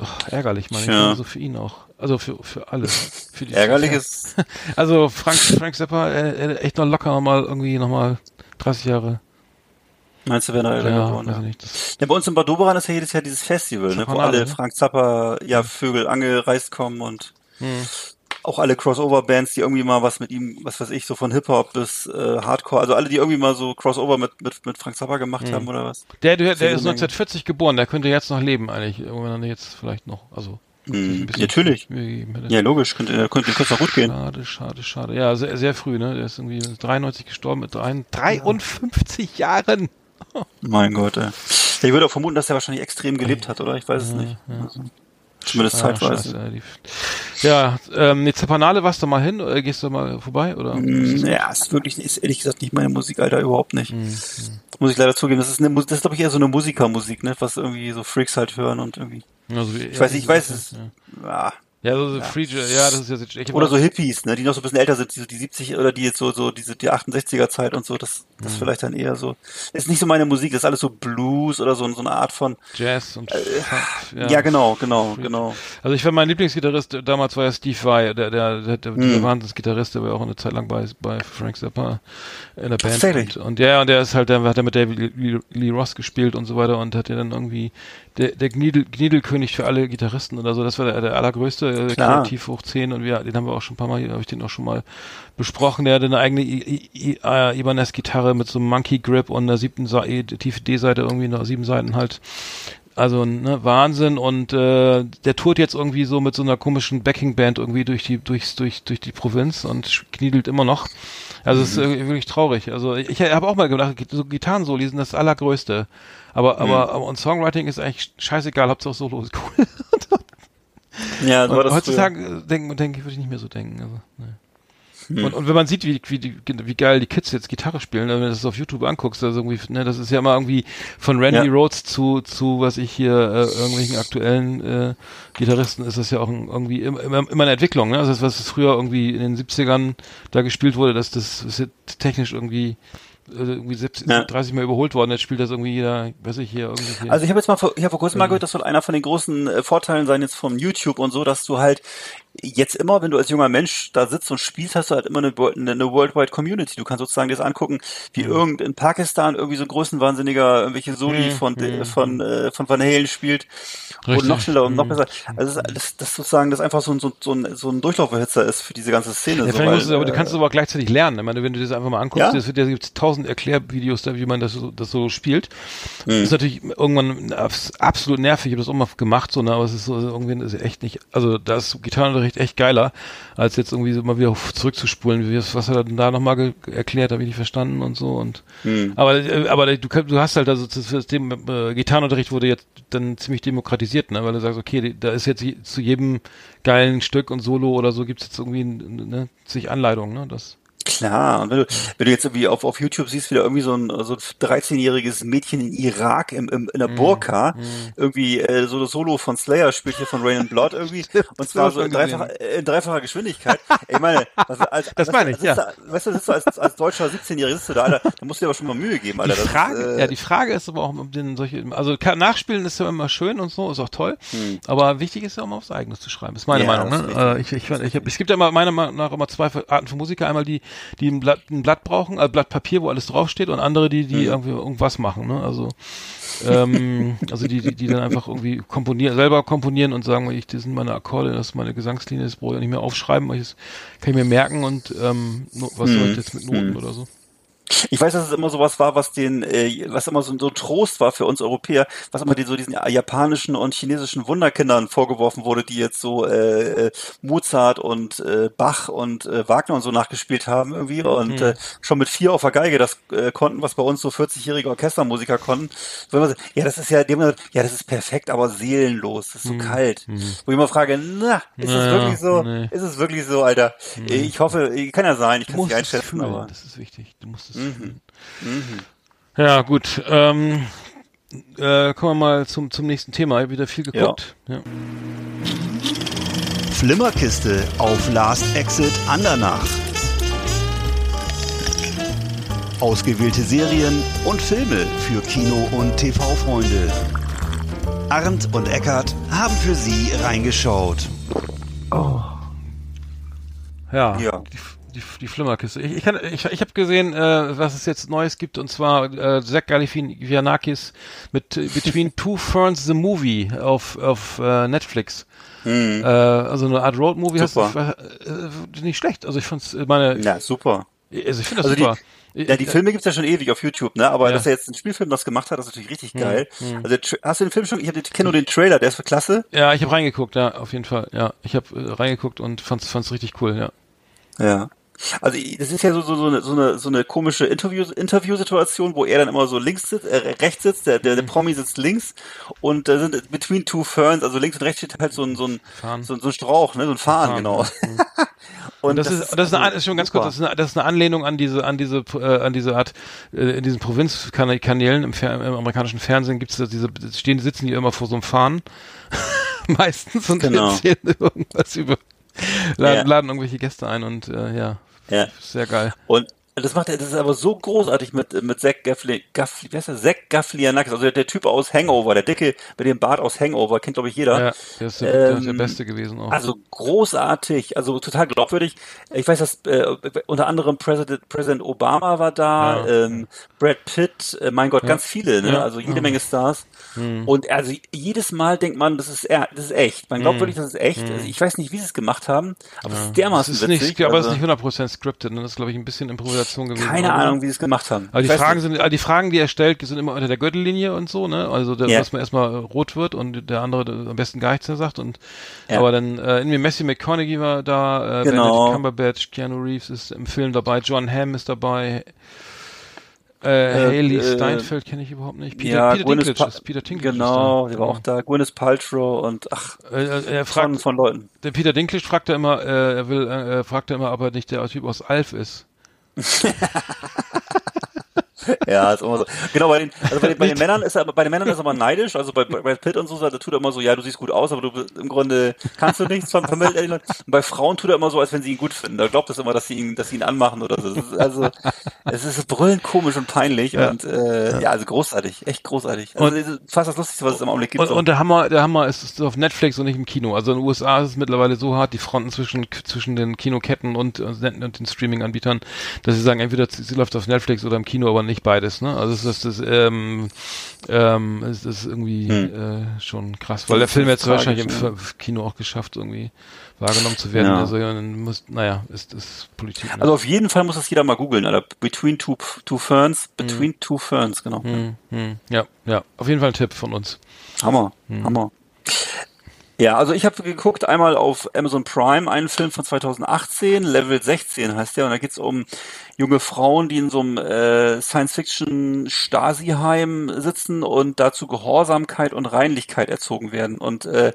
Speaker 2: ach, ärgerlich, meine ich. Also für ihn auch. Also für, für alle. Für die
Speaker 3: ärgerlich ist.
Speaker 2: Also Frank, Frank Zappa, äh, echt noch locker nochmal irgendwie nochmal 30 Jahre.
Speaker 3: Meinst du, wenn er
Speaker 2: Ja,
Speaker 3: geworden?
Speaker 2: weiß
Speaker 3: Ja.
Speaker 2: ich nicht.
Speaker 3: Ja, bei uns in Bad Doberan ist ja jedes Jahr dieses Festival, ne, wo alle
Speaker 2: ne?
Speaker 3: Frank Zappa, ja, Vögel angereist kommen und
Speaker 2: hm.
Speaker 3: auch alle Crossover-Bands, die irgendwie mal was mit ihm, was weiß ich, so von Hip-Hop bis äh, Hardcore, also alle, die irgendwie mal so Crossover mit, mit, mit Frank Zappa gemacht
Speaker 2: Hm.
Speaker 3: haben oder was.
Speaker 2: Der, der, der ist 1940 geboren, der könnte jetzt noch leben eigentlich. Er jetzt vielleicht noch, also.
Speaker 3: Hm, natürlich. Ja, logisch, könnte, könnte, könnte es auch gut gehen.
Speaker 2: Schade, schade, schade. Ja, sehr, sehr früh, ne? Der ist irgendwie mit 93 gestorben mit drei- 53 Jahren.
Speaker 3: Mein Gott, ey. Ja, ich würde auch vermuten, dass er wahrscheinlich extrem gelebt hat, oder? Ich weiß es nicht. Also, zumindest
Speaker 2: Ah,
Speaker 3: zeitweise.
Speaker 2: scheiße, ja, ähm, jetzt Zapanale, warst du mal hin? Oder gehst du mal vorbei? Oder?
Speaker 3: Mm, Ja, ist wirklich, ist ehrlich gesagt nicht meine Musik, Alter, überhaupt nicht. Muss ich leider zugeben. Das ist eine, das ist, glaube ich, eher so eine Musikermusik, ne, was irgendwie so Freaks halt hören und irgendwie.
Speaker 2: Also,
Speaker 3: Ich weiß, ich weiß es.
Speaker 2: Ja,
Speaker 3: Ja.
Speaker 2: Ja so, so Free Jazz, ja, das ist jetzt ich hab
Speaker 3: Oder so Hippies, ne, die noch so ein bisschen älter sind, die, die 70 oder die jetzt so, so diese, die 68er Zeit und so, das, das vielleicht dann eher so. Ist nicht so meine Musik, das ist alles so Blues oder so, so eine Art von,
Speaker 2: Jazz und
Speaker 3: ja, genau, genau, genau.
Speaker 2: Also ich war mein Lieblingsgitarrist damals war ja Steve Vai, der der, der, der
Speaker 3: Hm.
Speaker 2: dieser Wahnsinnsgitarrist, der war auch eine Zeit lang bei bei Frank Zappa in der Band und, und ja und der ist halt der hat er mit David Lee, Lee Ross gespielt und so weiter und hat ja dann irgendwie der der Gniedel, Gniedelkönig für alle Gitarristen oder so, das war der, der allergrößte äh, kreativ hoch 10 und wir den haben wir auch schon ein paar mal habe ich den auch schon mal besprochen, der hatte eine eigene I- I- I- äh, Ibanez Gitarre mit so einem Monkey Grip und einer siebten Sa E- tiefe D-Seite irgendwie noch sieben Seiten halt also ne, Wahnsinn und äh, der tourt jetzt irgendwie so mit so einer komischen Backing-Band irgendwie durch die durchs, durch durch die Provinz und kniedelt immer noch. Also es ist äh, wirklich traurig. Also ich, ich habe auch mal gedacht, so Gitarrensoli sind das allergrößte. Aber aber aber und Songwriting ist eigentlich scheißegal, Hauptsache Solo ist cool.
Speaker 3: Ja, so war
Speaker 2: Und
Speaker 3: das
Speaker 2: heutzutage äh, denken denke ich würde ich nicht mehr so denken. Also, ne.
Speaker 3: Hm.
Speaker 2: Und, und wenn man sieht, wie, wie, wie geil die Kids jetzt Gitarre spielen, also wenn du das auf YouTube anguckst, also irgendwie, ne, das ist ja immer irgendwie von Randy
Speaker 3: Ja.
Speaker 2: Rhodes zu, zu, was ich hier, äh, irgendwelchen aktuellen äh, Gitarristen, ist das ja auch ein, irgendwie immer, immer, immer eine Entwicklung, ne? Also das, was irgendwie irgendwie in den 70ern da gespielt wurde, dass das ist jetzt technisch irgendwie irgendwie 70,
Speaker 3: Ja.
Speaker 2: 30 Mal überholt worden, jetzt spielt das irgendwie jeder, weiß ich hier, irgendwie. Hier.
Speaker 3: Also ich habe jetzt mal vor, ich habe vor kurzem mal gehört, das soll einer von den großen äh, Vorteilen sein jetzt vom YouTube und so, dass du halt jetzt immer, wenn du als junger Mensch da sitzt und spielst, hast du halt immer eine, eine, worldwide Community. Du kannst sozusagen dir das angucken, wie
Speaker 2: Mhm.
Speaker 3: irgend in Pakistan irgendwie so ein Größenwahnsinniger irgendwelche Soli von äh, von äh, von Van Halen spielt und
Speaker 2: Mhm. Richtig.
Speaker 3: noch schneller und noch
Speaker 2: Mhm.
Speaker 3: besser. Also das, das, das sozusagen das einfach so ein so, ein so ein Durchlauferhitzer ist für diese ganze Szene.
Speaker 2: Ja,
Speaker 3: so, weil,
Speaker 2: du, aber du
Speaker 3: äh,
Speaker 2: kannst es aber auch gleichzeitig lernen. Ich meine, wenn du dir das einfach mal anguckst,
Speaker 3: Ja.
Speaker 2: das wird ja gibt's tausend Erklärvideos da, wie man das so, das so spielt. Das ist natürlich irgendwann abs- absolut nervig. Ich habe das auch mal gemacht, so, ne, aber es ist so irgendwie ist echt nicht. Also da ist Gitarrenunterricht echt geiler, als jetzt irgendwie so mal wieder zurückzuspulen. Was hat er denn da nochmal erklärt? Habe ich nicht verstanden und so. Und
Speaker 3: Hm.
Speaker 2: aber äh, aber du, du hast halt also das System äh, Gitarrenunterricht wurde jetzt dann ziemlich demokratisiert, ne, weil du sagst, okay, da ist jetzt je- zu jedem geilen Stück und Solo oder so gibt's jetzt irgendwie ne, zig Anleitungen, ne? Das
Speaker 3: Klar, und wenn du, wenn du jetzt irgendwie auf, auf YouTube siehst, wie da irgendwie so ein, so ein 13-jähriges Mädchen in Irak im, im, in der
Speaker 2: Mhm.
Speaker 3: Burka irgendwie äh, so das Solo von Slayer spielt hier von Rain and Blood irgendwie und zwar so in dreifacher, äh, in dreifacher Geschwindigkeit. Ich meine, was, als,
Speaker 2: Das meine ich,
Speaker 3: sitzt Da, weißt du, sitzt du als, als deutscher 17-Jähriger sitzt du da, Alter, da musst du dir aber schon mal Mühe geben, Alter.
Speaker 2: die Frage,
Speaker 3: ist, äh,
Speaker 2: ja, die Frage ist aber auch, ob den solche, also nachspielen ist ja immer schön und so, ist auch toll, aber wichtig ist ja auch mal aufs Eigenes zu schreiben, ist meine
Speaker 3: Hm. Ja,
Speaker 2: Meinung, ne? Äh, ich, ich, ich, hab, es gibt ja immer meiner Meinung nach immer zwei Arten von Musiker, einmal die, die ein Blatt, ein Blatt brauchen, ein Blatt Papier, wo alles draufsteht und andere, die, die irgendwie irgendwas machen, ne? Also, ähm, also die, die, die dann einfach irgendwie komponieren, selber komponieren und sagen, ich, das sind meine Akkorde, das ist meine Gesangslinie, das brauche ich nicht mehr aufschreiben, weil ich das kann ich mir merken und ähm, was soll ich jetzt mit Noten oder so?
Speaker 3: Ich weiß, dass es immer sowas war, was den, äh, was immer so, so ein Trost war für uns Europäer, was immer den, so diesen japanischen und chinesischen Wunderkindern vorgeworfen wurde, die jetzt so äh, äh, Mozart und äh, Bach und äh, Wagner und so nachgespielt haben irgendwie und äh, schon mit vier auf der Geige das äh, konnten, was bei uns so 40-jährige Orchestermusiker konnten. So, ja, das ist ja, die gesagt, ja, das ist perfekt, aber seelenlos, das ist so kalt. Wo ich immer frage, na, ist es
Speaker 2: Naja,
Speaker 3: wirklich so?
Speaker 2: nee.
Speaker 3: Ist es wirklich so, Alter? Ich hoffe, kann ja sein, ich kann es nicht
Speaker 2: es
Speaker 3: einschätzen,
Speaker 2: fühlen,
Speaker 3: aber.
Speaker 2: das ist wichtig. Du musst es
Speaker 3: Mhm.
Speaker 2: fühlen. Ja, gut. Ähm, Äh, kommen wir mal zum, zum nächsten Thema. Ich habe wieder viel geguckt. Ja.
Speaker 5: Flimmerkiste auf Last Exit Andernach. Ausgewählte Serien und Filme für Kino- und TV-Freunde. Arndt und Eckart haben für Sie reingeschaut.
Speaker 2: Ja,
Speaker 3: Ja.
Speaker 2: Die, die, die Flimmerkiste. Ich, ich, kann- ich, ich habe gesehen, äh, was es jetzt Neues gibt, und zwar äh, Zach Galifianakis mit äh, Between Two Ferns the Movie auf, auf äh, Netflix. Äh, also eine Art Road-Movie. hast du-
Speaker 3: Hm. Super.
Speaker 2: Äh, nicht schlecht. Also ich fand's, äh, meine,
Speaker 3: Ja, super.
Speaker 2: also ich finde das
Speaker 3: Also die-
Speaker 2: super.
Speaker 3: Ja, die Filme gibt's ja schon ewig auf YouTube, ne? Aber
Speaker 2: Ja.
Speaker 3: dass er jetzt einen Spielfilm das gemacht hat, ist natürlich richtig geil. Also der Tra- hast du den Film schon? Ich habe kenne nur den Trailer, der ist klasse.
Speaker 2: Ja, ich habe reingeguckt, ja, auf jeden Fall. Ja, ich habe äh, reingeguckt und fand's, fand's richtig cool, ja.
Speaker 3: Ja. Also das ist ja so, so, so, eine, so, eine, so eine komische Interview, Interviewsituation, wo er dann immer so links sitzt, äh, rechts sitzt, der, der, der Promi sitzt links und da sind between two ferns, also links und rechts steht halt so ein, so ein, so, ein- so ein Strauch, ne, so ein Farn,
Speaker 2: Farn,
Speaker 3: genau.
Speaker 2: Und das, ist, das ist, eine,
Speaker 3: also
Speaker 2: schon ganz kurz, das ist, eine, das ist eine Anlehnung an diese, an diese, äh, an diese Art, äh, in diesen Provinzkanälen im, Fer im amerikanischen Fernsehen gibt's da diese, stehen, sitzen die immer vor so einem Fahnen, meistens und
Speaker 3: Genau.
Speaker 2: erzählen irgendwas über, laden,
Speaker 3: Ja.
Speaker 2: laden irgendwelche Gäste ein und äh, ja,
Speaker 3: Ja.
Speaker 2: sehr geil.
Speaker 3: Und das macht er, das ist aber so großartig mit, mit Zach Gaffli, Gaffli, wie heißt der? Zach Galifianakis, also der, der Typ aus Hangover, der Dicke mit dem Bart aus Hangover, kennt glaube ich jeder.
Speaker 2: Ja, der ist der, ist der
Speaker 3: Ähm,
Speaker 2: Beste gewesen auch.
Speaker 3: Also großartig, also total glaubwürdig. Ich weiß, dass äh, unter anderem Präsident, Präsident Obama war da,
Speaker 2: Ja.
Speaker 3: ähm, Brad Pitt, äh, mein Gott, ganz viele, ne?
Speaker 2: Ja.
Speaker 3: also jede Menge Stars. Und also jedes Mal denkt man, das ist, das ist echt. Man glaubt wirklich, das ist echt. Also ich weiß nicht, wie sie es gemacht haben, aber es ist dermaßen
Speaker 2: ist
Speaker 3: witzig.
Speaker 2: nicht, aber es
Speaker 3: also,
Speaker 2: ist nicht 100% scripted, ne? das ist glaube ich ein bisschen Improvisation gewesen.
Speaker 3: keine
Speaker 2: oder?
Speaker 3: Ahnung, wie sie es gemacht haben.
Speaker 2: Aber
Speaker 3: Ich
Speaker 2: die Fragen
Speaker 3: nicht.
Speaker 2: sind, also die Fragen, die er stellt, sind immer unter der Gürtellinie und so, ne? Also, der,
Speaker 3: Ja.
Speaker 2: dass man erstmal rot wird und der andere der am besten gar nichts mehr sagt und,
Speaker 3: Ja.
Speaker 2: aber dann, äh, irgendwie Messi McConaughey war da, äh,
Speaker 3: Genau.
Speaker 2: Benedict Cumberbatch, Keanu Reeves ist im Film dabei, John Hamm ist dabei, äh, Haley
Speaker 3: äh,
Speaker 2: Steinfeld kenne ich überhaupt nicht, Peter,
Speaker 3: ja,
Speaker 2: Peter
Speaker 3: Gwyneth
Speaker 2: Dinklage Peter Dinklage
Speaker 3: Genau, der war auch da. Gwyneth Paltrow und ach,
Speaker 2: Äh, äh, er
Speaker 3: von,
Speaker 2: fragt,
Speaker 3: von Leuten.
Speaker 2: der Peter Dinklage fragt er immer, äh, er will, äh, fragt er immer, ob er nicht der Typ aus Alf ist.
Speaker 3: Ja, ist immer so. Genau, bei den, also bei den, bei den Männern ist er, bei den Männern ist er aber neidisch, also bei bei Brad Pitt und so, da tut er immer so, ja, du siehst gut aus, aber du im Grunde kannst du nichts, ver- vermittelt er. Und bei Frauen tut er immer so, als wenn sie ihn gut finden. Da glaubt es immer, dass sie ihn, dass sie ihn anmachen oder so. Ist also, es ist brüllend komisch und peinlich
Speaker 2: Ja.
Speaker 3: und, äh, ja. also großartig, echt großartig. Also,
Speaker 2: Und-
Speaker 3: fast das Lustigste, was es im Augenblick gibt.
Speaker 2: Und,
Speaker 3: so.
Speaker 2: und der Hammer, der Hammer ist, ist auf Netflix und nicht im Kino. Also in den USA ist es mittlerweile so hart, die Fronten zwischen, zwischen den Kinoketten und, und den Streaming-Anbietern, dass sie sagen, entweder sie läuft auf Netflix oder im Kino, aber nicht beides. Ne? Also es ist, das, ähm, ähm, es ist irgendwie äh, schon krass, weil der
Speaker 3: Das
Speaker 2: Film jetzt wahrscheinlich im
Speaker 3: tragisch,
Speaker 2: F- Kino auch geschafft, irgendwie wahrgenommen zu werden.
Speaker 3: Ja.
Speaker 2: Also ja, dann muss, naja, ist, ist Politik. Ne?
Speaker 3: Also auf jeden Fall muss das jeder mal googeln, Alter. Between two, two Ferns, Between two Ferns, genau.
Speaker 2: hm, hm, ja, ja, auf jeden Fall ein Tipp von uns.
Speaker 3: Hammer, Hammer. Ja, also ich habe geguckt einmal auf Amazon Prime einen Film von 2018, Level 16 heißt der, und da geht's um junge Frauen, die in so einem äh, Science-Fiction-Stasi-Heim sitzen und dazu Gehorsamkeit und Reinlichkeit erzogen werden. Und äh,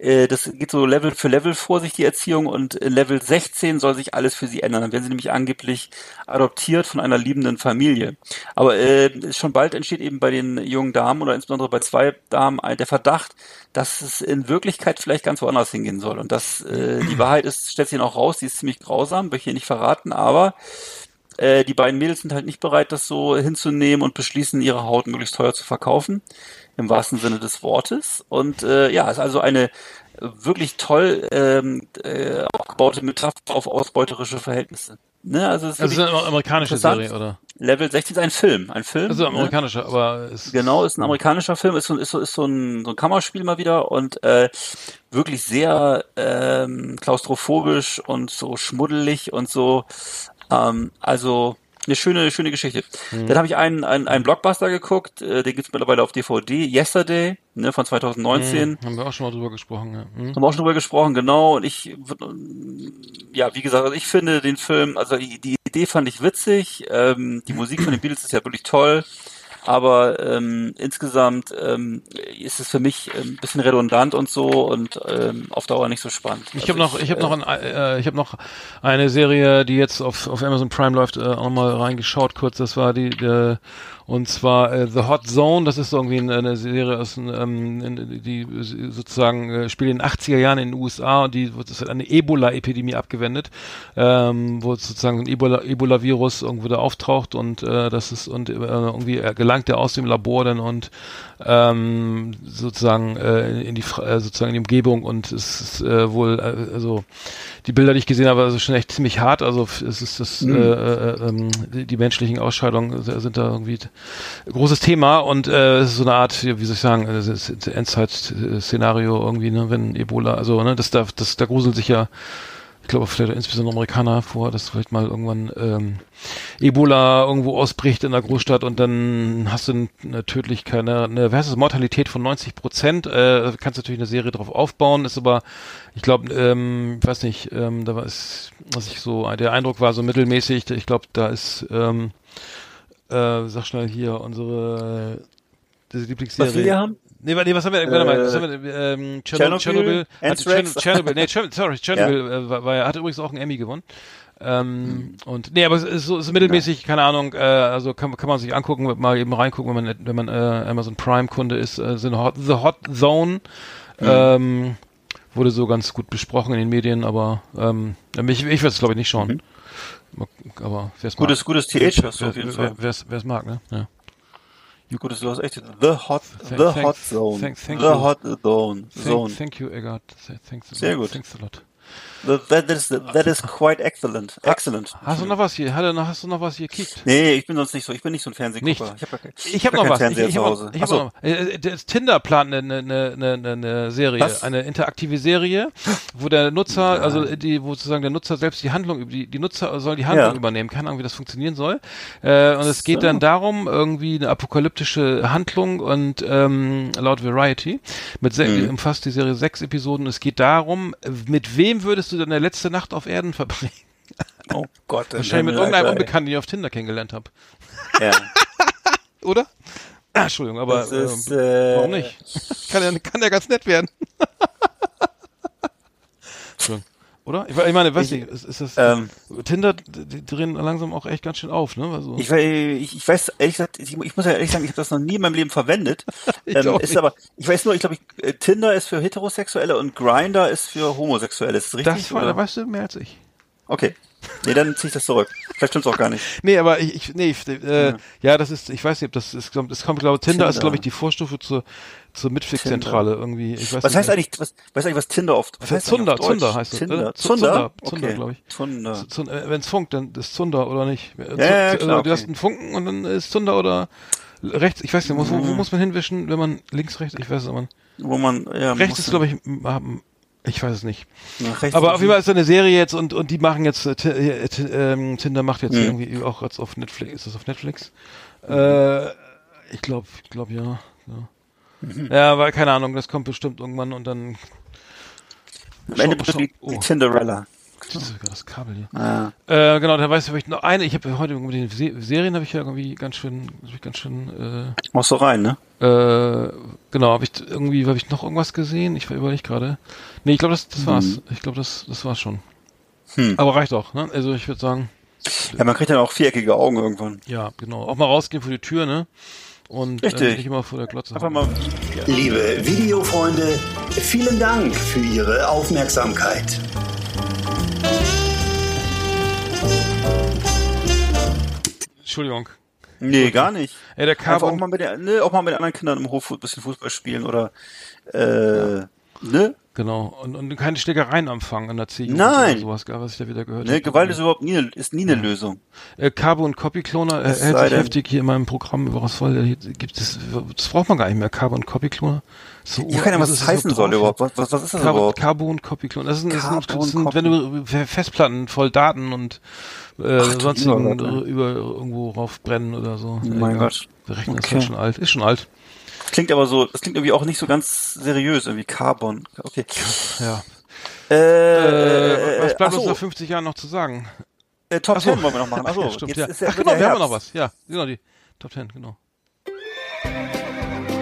Speaker 3: äh, das geht so Level für Level vor sich, die Erziehung, und in Level 16 soll sich alles für sie ändern. Dann werden sie nämlich angeblich adoptiert von einer liebenden Familie. Aber äh, schon bald entsteht eben bei den jungen Damen oder insbesondere bei zwei Damen der Verdacht, dass es in Wirklichkeit vielleicht ganz woanders hingehen soll. Und das, äh, die Wahrheit ist, stellt sich auch raus, die ist ziemlich grausam, möchte ich hier nicht verraten, aber äh, die beiden Mädels sind halt nicht bereit, das so hinzunehmen und beschließen, ihre Haut möglichst teuer zu verkaufen, im wahrsten Sinne des Wortes. Und äh, ja, ist also eine wirklich toll ähm, äh, aufgebaute Metapher auf ausbeuterische Verhältnisse. Ne, also es ist
Speaker 2: Also ist eine amerikanische. Serie, oder?
Speaker 3: Level 16 ist ein Film, ein Film.
Speaker 2: Also
Speaker 3: ne?
Speaker 2: amerikanischer, aber es
Speaker 3: Genau, ist ein amerikanischer Film, ist so, ist so, ist so, ein, so ein Kammerspiel mal wieder und äh, wirklich sehr ähm, klaustrophobisch und so schmuddelig und so. Ähm, also eine schöne, schöne Geschichte. Dann habe ich einen, einen, einen Blockbuster geguckt, äh, den gibt's mittlerweile auf DVD, Yesterday, ne, von 2019.
Speaker 2: Haben wir auch schon mal drüber gesprochen, ja. Hm?
Speaker 3: Haben wir auch schon drüber gesprochen, genau. Und ich, ja, wie gesagt, also ich finde den Film, also die, die Idee fand ich witzig. Ähm, die Musik von den Beatles ist ja wirklich toll. Aber ähm, insgesamt ähm, ist es für mich ein bisschen redundant und so und ähm, auf Dauer nicht so spannend.
Speaker 2: Ich
Speaker 3: Also
Speaker 2: habe noch, ich habe
Speaker 3: äh,
Speaker 2: noch, ein, äh, ich habe noch eine Serie, die jetzt auf, auf Amazon Prime läuft, äh, auch mal reingeschaut kurz. Das war die, der, und zwar äh, The Hot Zone. Das ist irgendwie eine, eine Serie aus, ähm, in- die sozusagen äh, spielt in den 80er Jahren in den USA und die wird eine Ebola-Epidemie abgewendet, ähm, wo sozusagen ein Ebola- Ebola-Virus irgendwo da auftaucht und äh, das ist und äh, irgendwie äh, gelangt er aus dem Labor dann und ähm, sozusagen äh, in die äh, sozusagen in die Umgebung und es ist äh, wohl äh, also die Bilder, die ich gesehen habe, also schon echt ziemlich hart. Also es ist das äh, äh, ähm, die, menschlichen Ausscheidungen sind da irgendwie großes Thema und äh, so eine Art, wie soll ich sagen, äh, Endzeit-Szenario irgendwie, ne, wenn Ebola, also ne, das da, das da gruselt sich ja ich glaube vielleicht insbesondere Amerikaner vor, dass vielleicht mal irgendwann ähm, Ebola irgendwo ausbricht in der Großstadt und dann hast du eine Tödlichkeit, eine, eine was ist Mortalität von 90 Prozent. Äh, kannst natürlich eine Serie drauf aufbauen, ist aber, ich glaube, ähm, ich weiß nicht, ähm, da war es, was ich so, der Eindruck war so mittelmäßig. Ich glaube, da ist, ähm, äh, sag schnell hier unsere äh, diese Lieblingsserie.
Speaker 3: Was wir hier haben?
Speaker 2: Nee, nee, was haben wir, warte mal,
Speaker 3: Äh,
Speaker 2: was haben wir, ähm, Tschernobyl,
Speaker 3: Tschernobyl,
Speaker 2: Tschernobyl. Tschernobyl, nee, Tschernobyl, sorry, Tschernobyl, äh, war, war, ja- hat übrigens auch einen Emmy gewonnen. Ähm, und nee, aber es ist so es ist mittelmäßig, keine Ahnung, äh, also kann, kann man sich angucken, mal eben reingucken, wenn man wenn man äh, Amazon Prime Kunde ist, äh, sind Hot, The Hot Zone ähm, wurde so ganz gut besprochen in den Medien, aber ähm, ich, ich werde es glaube ich nicht schauen. Mal- Aber wer es mag.
Speaker 3: Gutes, gutes TH hast du auf jeden Fall.
Speaker 2: wer, wer es mag, ne? Ja.
Speaker 3: Gutes, du hast echt The Hot,
Speaker 2: Thank-
Speaker 3: The
Speaker 2: thank-
Speaker 3: Hot Zone.
Speaker 2: thank- thank
Speaker 3: the
Speaker 2: you.
Speaker 3: Hot Zone.
Speaker 2: Thank, thank you, Eggert. Thanks a
Speaker 3: Sehr
Speaker 2: lot.
Speaker 3: gut.
Speaker 2: Thanks a lot.
Speaker 3: That is, that is quite excellent. Excellent.
Speaker 2: Hast du noch was hier? Er hast du noch was hier gekickt?
Speaker 3: Nee, ich bin sonst nicht so. Ich bin nicht so ein Fernsehgucker. Ich habe gar,
Speaker 2: Ich
Speaker 3: gar
Speaker 2: noch was.
Speaker 3: keinen
Speaker 2: Ich,
Speaker 3: Fernseher
Speaker 2: ich
Speaker 3: zu
Speaker 2: habe
Speaker 3: Hause.
Speaker 2: noch, ich hab
Speaker 3: Achso.
Speaker 2: noch, äh, das Tinder plant eine, eine, eine, eine, Serie,
Speaker 3: Was?
Speaker 2: eine interaktive Serie, wo der Nutzer, also die, wo sozusagen der Nutzer selbst die Handlung, die, die Nutzer soll die Handlung
Speaker 3: Ja.
Speaker 2: übernehmen. Keine Ahnung, wie das funktionieren soll. Äh, und es geht
Speaker 3: So.
Speaker 2: dann darum, irgendwie eine apokalyptische Handlung und ähm, laut Variety mit
Speaker 3: Mhm.
Speaker 2: umfasst die Serie sechs Episoden. Es geht darum, mit wem würdest du deine letzte Nacht auf Erden verbringen?
Speaker 3: Oh Gott.
Speaker 2: Wahrscheinlich mit irgendeinem
Speaker 3: ey.
Speaker 2: Unbekannten, den ich auf Tinder kennengelernt habe.
Speaker 3: Ja.
Speaker 2: Oder? Ah, Entschuldigung, aber
Speaker 3: Das ist, äh,
Speaker 2: warum nicht? kann, ja, kann ja ganz nett werden. Oder? Ich, ich meine, weiß nicht, ist, ist das
Speaker 3: Ähm,
Speaker 2: Tinder, drehen langsam auch echt ganz schön auf, ne? Also,
Speaker 3: Ich, ich, ich weiß, ehrlich gesagt, ich, ich muss ja ehrlich sagen, ich habe das noch nie in meinem Leben verwendet.
Speaker 2: Ich
Speaker 3: ähm, ist
Speaker 2: nicht.
Speaker 3: aber, ich weiß nur, ich glaube, ich, äh, Tinder ist für Heterosexuelle und Grinder ist für Homosexuelle. Ist das richtig?
Speaker 2: das war, da weißt du mehr als ich.
Speaker 3: Okay. Nee, dann ziehe ich das zurück. Vielleicht stimmt's auch gar nicht.
Speaker 2: Nee, aber ich, ich nee, ich, äh, ja, das ist, ich weiß nicht, ob das ist, das kommt, glaube Tinder, ist,
Speaker 3: Tinder.
Speaker 2: glaube ich, die Vorstufe zur, zur Mitfix-Zentrale irgendwie. Ich weiß
Speaker 3: Was
Speaker 2: nicht
Speaker 3: heißt eigentlich, was, was eigentlich, was Tinder oft, was heißt
Speaker 2: Zunder? Zunder heißt es, oder?
Speaker 3: Zunder?
Speaker 2: Zunder, Zunder,
Speaker 3: Okay.
Speaker 2: glaube ich.
Speaker 3: Zunder.
Speaker 2: Wenn es funkt, dann ist Zunder oder nicht. Ja,
Speaker 3: ja, klar,
Speaker 2: Du hast
Speaker 3: okay.
Speaker 2: einen Funken und dann ist Zunder oder rechts. Ich weiß nicht, wo, wo, wo muss man hinwischen, wenn man links, rechts, ich weiß es aber. nicht.
Speaker 3: Wo man, ja,
Speaker 2: Rechts ist, glaube ich, ich weiß es nicht.
Speaker 3: rechts
Speaker 2: Aber auf jeden Fall ist da eine Serie jetzt und, und die machen jetzt, äh, äh, ähm, Tinder macht jetzt
Speaker 3: Mhm.
Speaker 2: irgendwie auch jetzt auf Netflix. Ist das auf Netflix? Äh, ich glaube, ich glaube ja. Ja.
Speaker 3: Mhm.
Speaker 2: ja, weil keine Ahnung, das kommt bestimmt irgendwann und dann.
Speaker 3: Am Ende bestimmt die,
Speaker 2: schau-
Speaker 3: die
Speaker 2: oh.
Speaker 3: Tinderella.
Speaker 2: Das ist das Kabel hier.
Speaker 3: Ah.
Speaker 2: Äh, genau, da hab ich noch eine, ich habe heute mit den Se Serien habe ich ja irgendwie ganz schön, ich ganz schön,
Speaker 3: Machst du rein, ne?
Speaker 2: äh, äh, genau, habe ich irgendwie, habe ich noch irgendwas gesehen? Ich überlege gerade. Nee, ich glaube, das, das war's. Ich glaube, das, das war's schon.
Speaker 3: Hm.
Speaker 2: Aber reicht auch, ne? Also ich würde sagen,
Speaker 3: Ja, man kriegt dann auch viereckige Augen irgendwann.
Speaker 2: ja, genau. Auch mal rausgehen vor die Tür, ne? Und
Speaker 3: Richtig.
Speaker 2: Äh, nicht immer vor der Glotze.
Speaker 3: Einfach mal,
Speaker 5: Liebe Videofreunde, vielen Dank für Ihre Aufmerksamkeit.
Speaker 2: Entschuldigung.
Speaker 3: nee, gar nicht.
Speaker 2: Ey, der
Speaker 3: Einfach auch mal mit, der, ne, auch mal mit anderen Kindern im Hof ein bisschen Fußball spielen oder, äh, ne?
Speaker 2: Genau. Und, und keine Schlägereien anfangen an der Ziege.
Speaker 3: Nein.
Speaker 2: Oder sowas, was ich da wieder gehört
Speaker 3: Ne,
Speaker 2: habe.
Speaker 3: Gewalt ist überhaupt nie, eine- ist nie eine Lösung.
Speaker 2: Äh, Carbo und Copy Cloner äh, hält sich
Speaker 3: denn-
Speaker 2: heftig hier in meinem Programm über was voll. Hier gibt es, das braucht man gar nicht mehr. Carbo und Copy Cloner. So,
Speaker 3: Ich kann ja, was
Speaker 2: ist
Speaker 3: das heißen
Speaker 2: so
Speaker 3: soll überhaupt. Was, was, was ist das
Speaker 2: Carbo,
Speaker 3: überhaupt?
Speaker 2: Carbo und Copy Cloner. Das sind, das sind, das sind wenn du Fe- Festplatten voll Daten und äh,
Speaker 3: du
Speaker 2: sonstigen
Speaker 3: ne?
Speaker 2: über irgendwo raufbrennen oder so.
Speaker 3: Oh mein. Gott.
Speaker 2: Der Rechner ist
Speaker 3: Okay.
Speaker 2: halt schon alt. Ist schon alt.
Speaker 3: Klingt aber so, das klingt irgendwie auch nicht so ganz seriös, irgendwie Carbon. Okay.
Speaker 2: Ja.
Speaker 3: Äh,
Speaker 2: Äh, was bleibt uns
Speaker 3: so,
Speaker 2: nach 50 Jahren noch zu sagen?
Speaker 3: äh, Top
Speaker 2: Ach so.
Speaker 3: 10 wollen wir noch machen. Achso,
Speaker 2: ja, stimmt,
Speaker 3: jetzt
Speaker 2: ja.
Speaker 3: ist ja
Speaker 2: Ach genau, wir haben
Speaker 3: Herbst.
Speaker 2: noch was. Ja, genau, die Top 10, genau.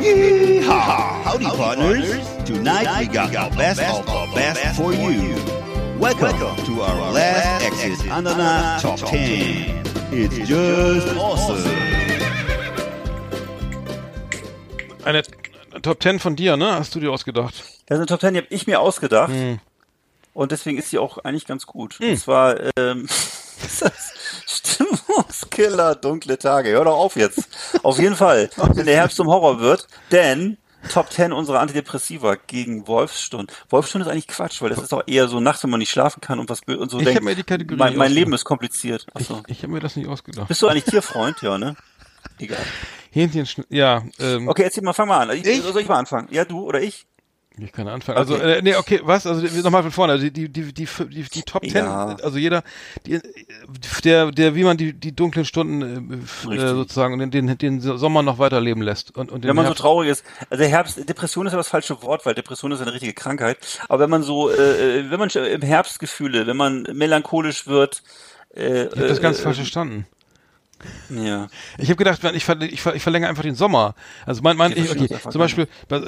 Speaker 5: Yeehaw! Howdy, partners. Tonight we got the best of the best for you. Welcome to our last exit Andana Top 10. It's just awesome.
Speaker 2: Eine Top 10 von dir, ne? Hast du dir ausgedacht?
Speaker 3: Das ist eine Top Ten, die habe ich mir ausgedacht.
Speaker 2: Hm.
Speaker 3: Und deswegen ist sie auch eigentlich ganz gut. Und zwar ähm, ist das Stimmungskiller, dunkle Tage. Hör doch auf jetzt. Auf jeden Fall, wenn der Herbst zum Horror wird, denn Top 10 unserer Antidepressiva gegen Wolfsstund. Wolfsstund ist eigentlich Quatsch, weil das ist doch eher so nachts, wenn man nicht schlafen kann und was und so
Speaker 2: Ich
Speaker 3: denkt.
Speaker 2: mir die Kategorie
Speaker 3: mein, mein. Leben ist kompliziert. Achso.
Speaker 2: Ich habe mir das nicht ausgedacht.
Speaker 3: Bist du eigentlich Tierfreund? Ja, ne? Egal.
Speaker 2: Hähnchen, ja, ähm,
Speaker 3: Okay, erzähl mal, fang mal an. Ich,
Speaker 2: Ich?
Speaker 3: Soll ich mal anfangen? Ja, du oder ich?
Speaker 2: ich kann anfangen. Also,
Speaker 3: Okay.
Speaker 2: äh, nee, okay, was? Also nochmal von vorne. Also die, die, die, die, die, Top 10,
Speaker 3: Ja.
Speaker 2: also jeder, die, der, der, wie man die, die dunklen Stunden äh, äh,
Speaker 3: Richtig.
Speaker 2: sozusagen und den, den, den Sommer noch weiterleben lässt. Und, und
Speaker 3: Wenn man so
Speaker 2: Herbst-
Speaker 3: traurig ist, also der Herbst, Depression ist ja das falsche Wort, weil Depression ist eine richtige Krankheit. Aber wenn man so, äh, äh, wenn man im Herbst Gefühle, wenn man melancholisch wird, äh,
Speaker 2: Ich hab das ganz
Speaker 3: äh,
Speaker 2: falsch verstanden.
Speaker 3: Ja.
Speaker 2: Ich habe gedacht, ich, ver ich, ver ich verlängere einfach den Sommer. Also mein, mein ich, okay, zum Beispiel,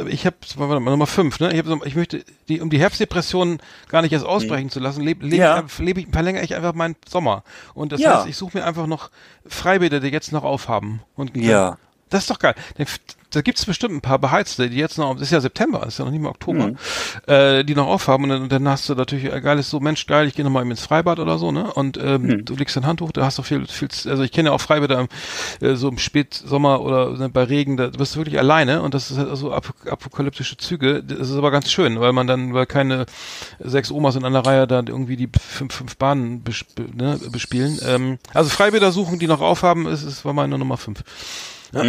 Speaker 2: ich habe Nummer fünf, ne? Ich, hab, so- ich möchte, die, um die Herbstdepression gar nicht erst ausbrechen zu lassen, lebe leb,
Speaker 3: Mhm. Ja.
Speaker 2: ich- leb ich, verlängere ich einfach meinen Sommer. Und das
Speaker 3: Ja.
Speaker 2: heißt, ich suche mir einfach noch Freibäder, die jetzt noch aufhaben. Und
Speaker 3: Ja.
Speaker 2: Das ist doch geil. Dann Da gibt's bestimmt ein paar Beheizte, die jetzt noch, das ist ja September, ist ja noch nicht mal Oktober,
Speaker 3: Mhm.
Speaker 2: äh, die noch aufhaben und dann, dann hast du natürlich ein geiles so, Mensch, geil, ich gehe noch mal ins Freibad oder so, ne? Und ähm,
Speaker 3: Mhm.
Speaker 2: du legst dein Handtuch, da hast du viel, viel, also ich kenne ja auch Freibäder im, äh, so im Spätsommer oder ne, bei Regen, da bist du wirklich alleine und das ist halt so ap apokalyptische Züge. Das ist aber ganz schön, weil man dann, weil keine sechs Omas in einer Reihe da irgendwie die fünf, fünf Bahnen bes ne, bespielen. Ähm, also Freibäder suchen, die noch aufhaben, ist, ist war meine Nummer fünf. Ja,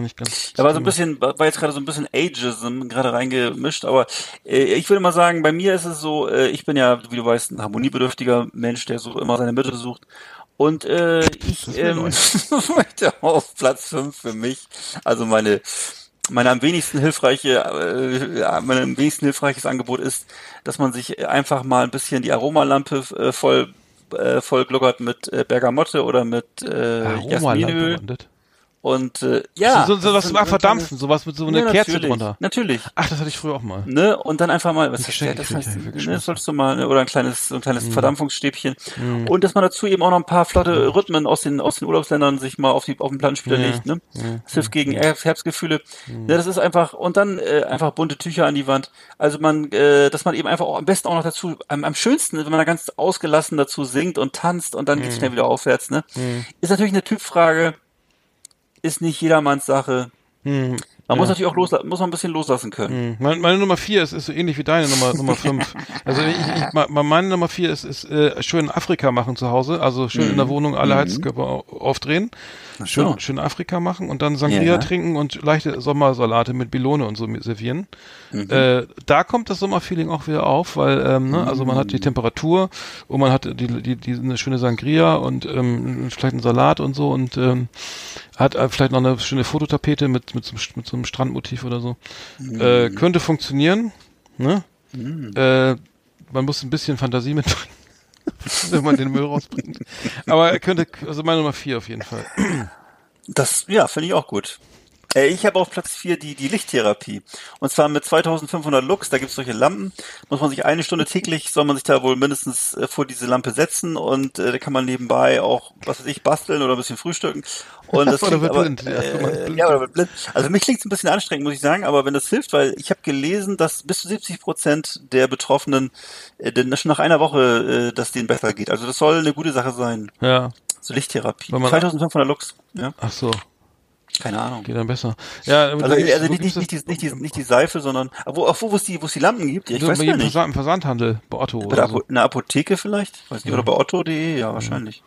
Speaker 2: nicht ganz.
Speaker 3: Da war so ein bisschen, war jetzt gerade so ein bisschen Ageism gerade reingemischt, aber äh, ich würde mal sagen, bei mir ist es so, äh, ich bin ja, wie du weißt, ein harmoniebedürftiger Mensch, der so immer seine Mitte sucht. Und äh, ich ähm, möchte auf Platz 5 für mich, also meine meine am wenigsten hilfreiche, äh, mein am wenigsten hilfreiches Angebot ist, dass man sich einfach mal ein bisschen die Aromalampe äh, voll äh, voll gluckert mit äh, Bergamotte oder mit äh, Jasminöl
Speaker 2: und das.
Speaker 3: äh, ja,
Speaker 2: so, so,
Speaker 3: das
Speaker 2: zum
Speaker 3: ist
Speaker 2: Verdampfen, sowas mit so einer
Speaker 3: ja,
Speaker 2: Kerze drunter.
Speaker 3: Natürlich.
Speaker 2: Ach, das hatte ich früher auch mal.
Speaker 3: Ne? Und dann einfach mal, was ja,
Speaker 2: Geschenke
Speaker 3: das
Speaker 2: ich
Speaker 3: heißt,
Speaker 2: ja
Speaker 3: ne, das solltest du mal, ne, oder ein kleines, so ein kleines
Speaker 2: Mhm.
Speaker 3: Verdampfungsstäbchen. Und dass man dazu eben auch noch ein paar flotte Rhythmen aus den, aus den Urlaubsländern sich mal auf die, auf den Plattenspieler
Speaker 2: Ja.
Speaker 3: legt, ne? Das hilft gegen Herbst- Herbstgefühle. Ne, das ist einfach, und dann, äh, einfach bunte Tücher an die Wand. Also man, äh, dass man eben einfach auch am besten auch noch dazu, am, am schönsten, wenn man da ganz ausgelassen dazu singt und tanzt und dann geht's schnell wieder aufwärts, ne? Ist natürlich eine Typfrage, ist nicht jedermanns Sache.
Speaker 2: Hm.
Speaker 3: Man muss natürlich auch losla muss man ein bisschen loslassen können.
Speaker 2: Hm. Meine, meine Nummer vier ist, ist so ähnlich wie deine Nummer, Nummer fünf. Also ich, ich, meine Nummer vier ist, ist äh, schön Afrika machen zu Hause, also schön in der Wohnung alle Heizkörper au- aufdrehen, schön,
Speaker 3: Mhm. so.
Speaker 2: schön Afrika machen und dann Sangria
Speaker 3: Ja.
Speaker 2: trinken und leichte Sommersalate mit Bilone und so servieren.
Speaker 3: Mhm.
Speaker 2: Äh, da kommt das Sommerfeeling auch wieder auf, weil ähm, ne, also man hat
Speaker 3: Mhm.
Speaker 2: die Temperatur und man hat die, die, die eine schöne Sangria und ähm, vielleicht einen Salat und so und ähm, hat äh, vielleicht noch eine schöne Fototapete mit mit so, einem- mit so einem Strandmotiv oder so.
Speaker 3: Mhm.
Speaker 2: Äh, könnte funktionieren, ne? Äh, man muss ein bisschen Fantasie mitbringen, wenn man den Müll rausbringt. Aber er könnte, also meine Nummer vier auf jeden Fall.
Speaker 3: Das, ja, finde ich auch gut. Äh, Ich habe auf Platz 4 die, die Lichttherapie. Und zwar mit 2500 Lux, da gibt's solche Lampen. Muss man sich eine Stunde täglich, soll man sich da wohl mindestens äh, vor diese Lampe setzen und äh, da kann man nebenbei auch, was weiß ich, basteln oder ein bisschen frühstücken. Und das
Speaker 2: Oder wird
Speaker 3: aber,
Speaker 2: blind,
Speaker 3: äh, ja, oder wird blind. Also für mich klingt es ein bisschen anstrengend, muss ich sagen, aber wenn das hilft, weil ich habe gelesen, dass bis zu 70 Prozent der Betroffenen äh, denn schon nach einer Woche, äh, dass denen besser geht. Also das soll eine gute Sache sein.
Speaker 2: Ja.
Speaker 3: So Lichttherapie.
Speaker 2: Wenn man-
Speaker 3: 2500 Lux. Ja,
Speaker 2: Ach so,
Speaker 3: keine Ahnung.
Speaker 2: geht dann besser. Ja,
Speaker 3: Also,
Speaker 2: gibt's-
Speaker 3: also nicht, nicht, die, nicht, die, nicht die Seife, sondern wo, auch wo, wo es die, wo es die Lampen gibt. Ja, ich
Speaker 2: So
Speaker 3: weiß
Speaker 2: jedem
Speaker 3: nicht.
Speaker 2: Im Versandhandel, bei Otto
Speaker 3: Bei
Speaker 2: oder
Speaker 3: der
Speaker 2: so.
Speaker 3: Der Apotheke vielleicht? Weiß nicht. Oder bei Otto.de? Ja, wahrscheinlich.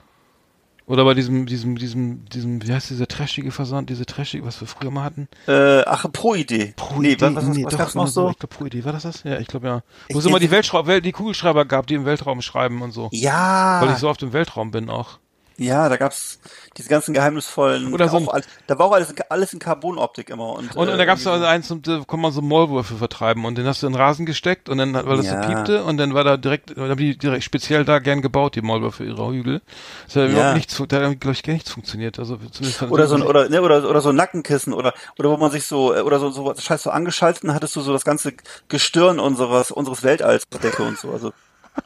Speaker 2: Oder bei diesem, diesem, diesem, diesem, wie heißt dieser trashige Versand, diese trashige, was wir früher mal hatten?
Speaker 3: Äh, ach, Pro-Idee. Nee, was, was,
Speaker 2: nee,
Speaker 3: was
Speaker 2: doch,
Speaker 3: gab's noch
Speaker 2: war
Speaker 3: so?
Speaker 2: Ich glaube, Pro-Idee, war das das? Ja, ich glaube ja. Wo es immer die Weltschraub, Welt, die Kugelschreiber gab, die im Weltraum schreiben und so.
Speaker 3: Ja.
Speaker 2: Weil ich so oft im Weltraum bin auch.
Speaker 3: Ja, da gab's diese ganzen geheimnisvollen.
Speaker 2: Oder so ein-
Speaker 3: auch, all- da war auch alles, in- alles in Carbonoptik immer. Und,
Speaker 2: Und, und
Speaker 3: äh,
Speaker 2: da gab's
Speaker 3: irgendwie
Speaker 2: also eins, und, da kann man so Maulwürfe vertreiben und den hast du in den Rasen gesteckt und dann, weil das
Speaker 3: Ja.
Speaker 2: so piepte und dann war da direkt, da haben die direkt speziell da gern gebaut, die Maulwürfe ihrer Hügel. Das hat
Speaker 3: Ja.
Speaker 2: überhaupt nichts, da hat, glaube ich, gar nichts funktioniert. Also zumindest
Speaker 3: Oder so ein, oder, ne, oder, oder so ein Nackenkissen oder, oder wo man sich so, äh, oder so, so, was scheiß so angeschaltet, dann hattest du so das ganze Gestirn unseres, unseres Weltalls Decke und so. Also,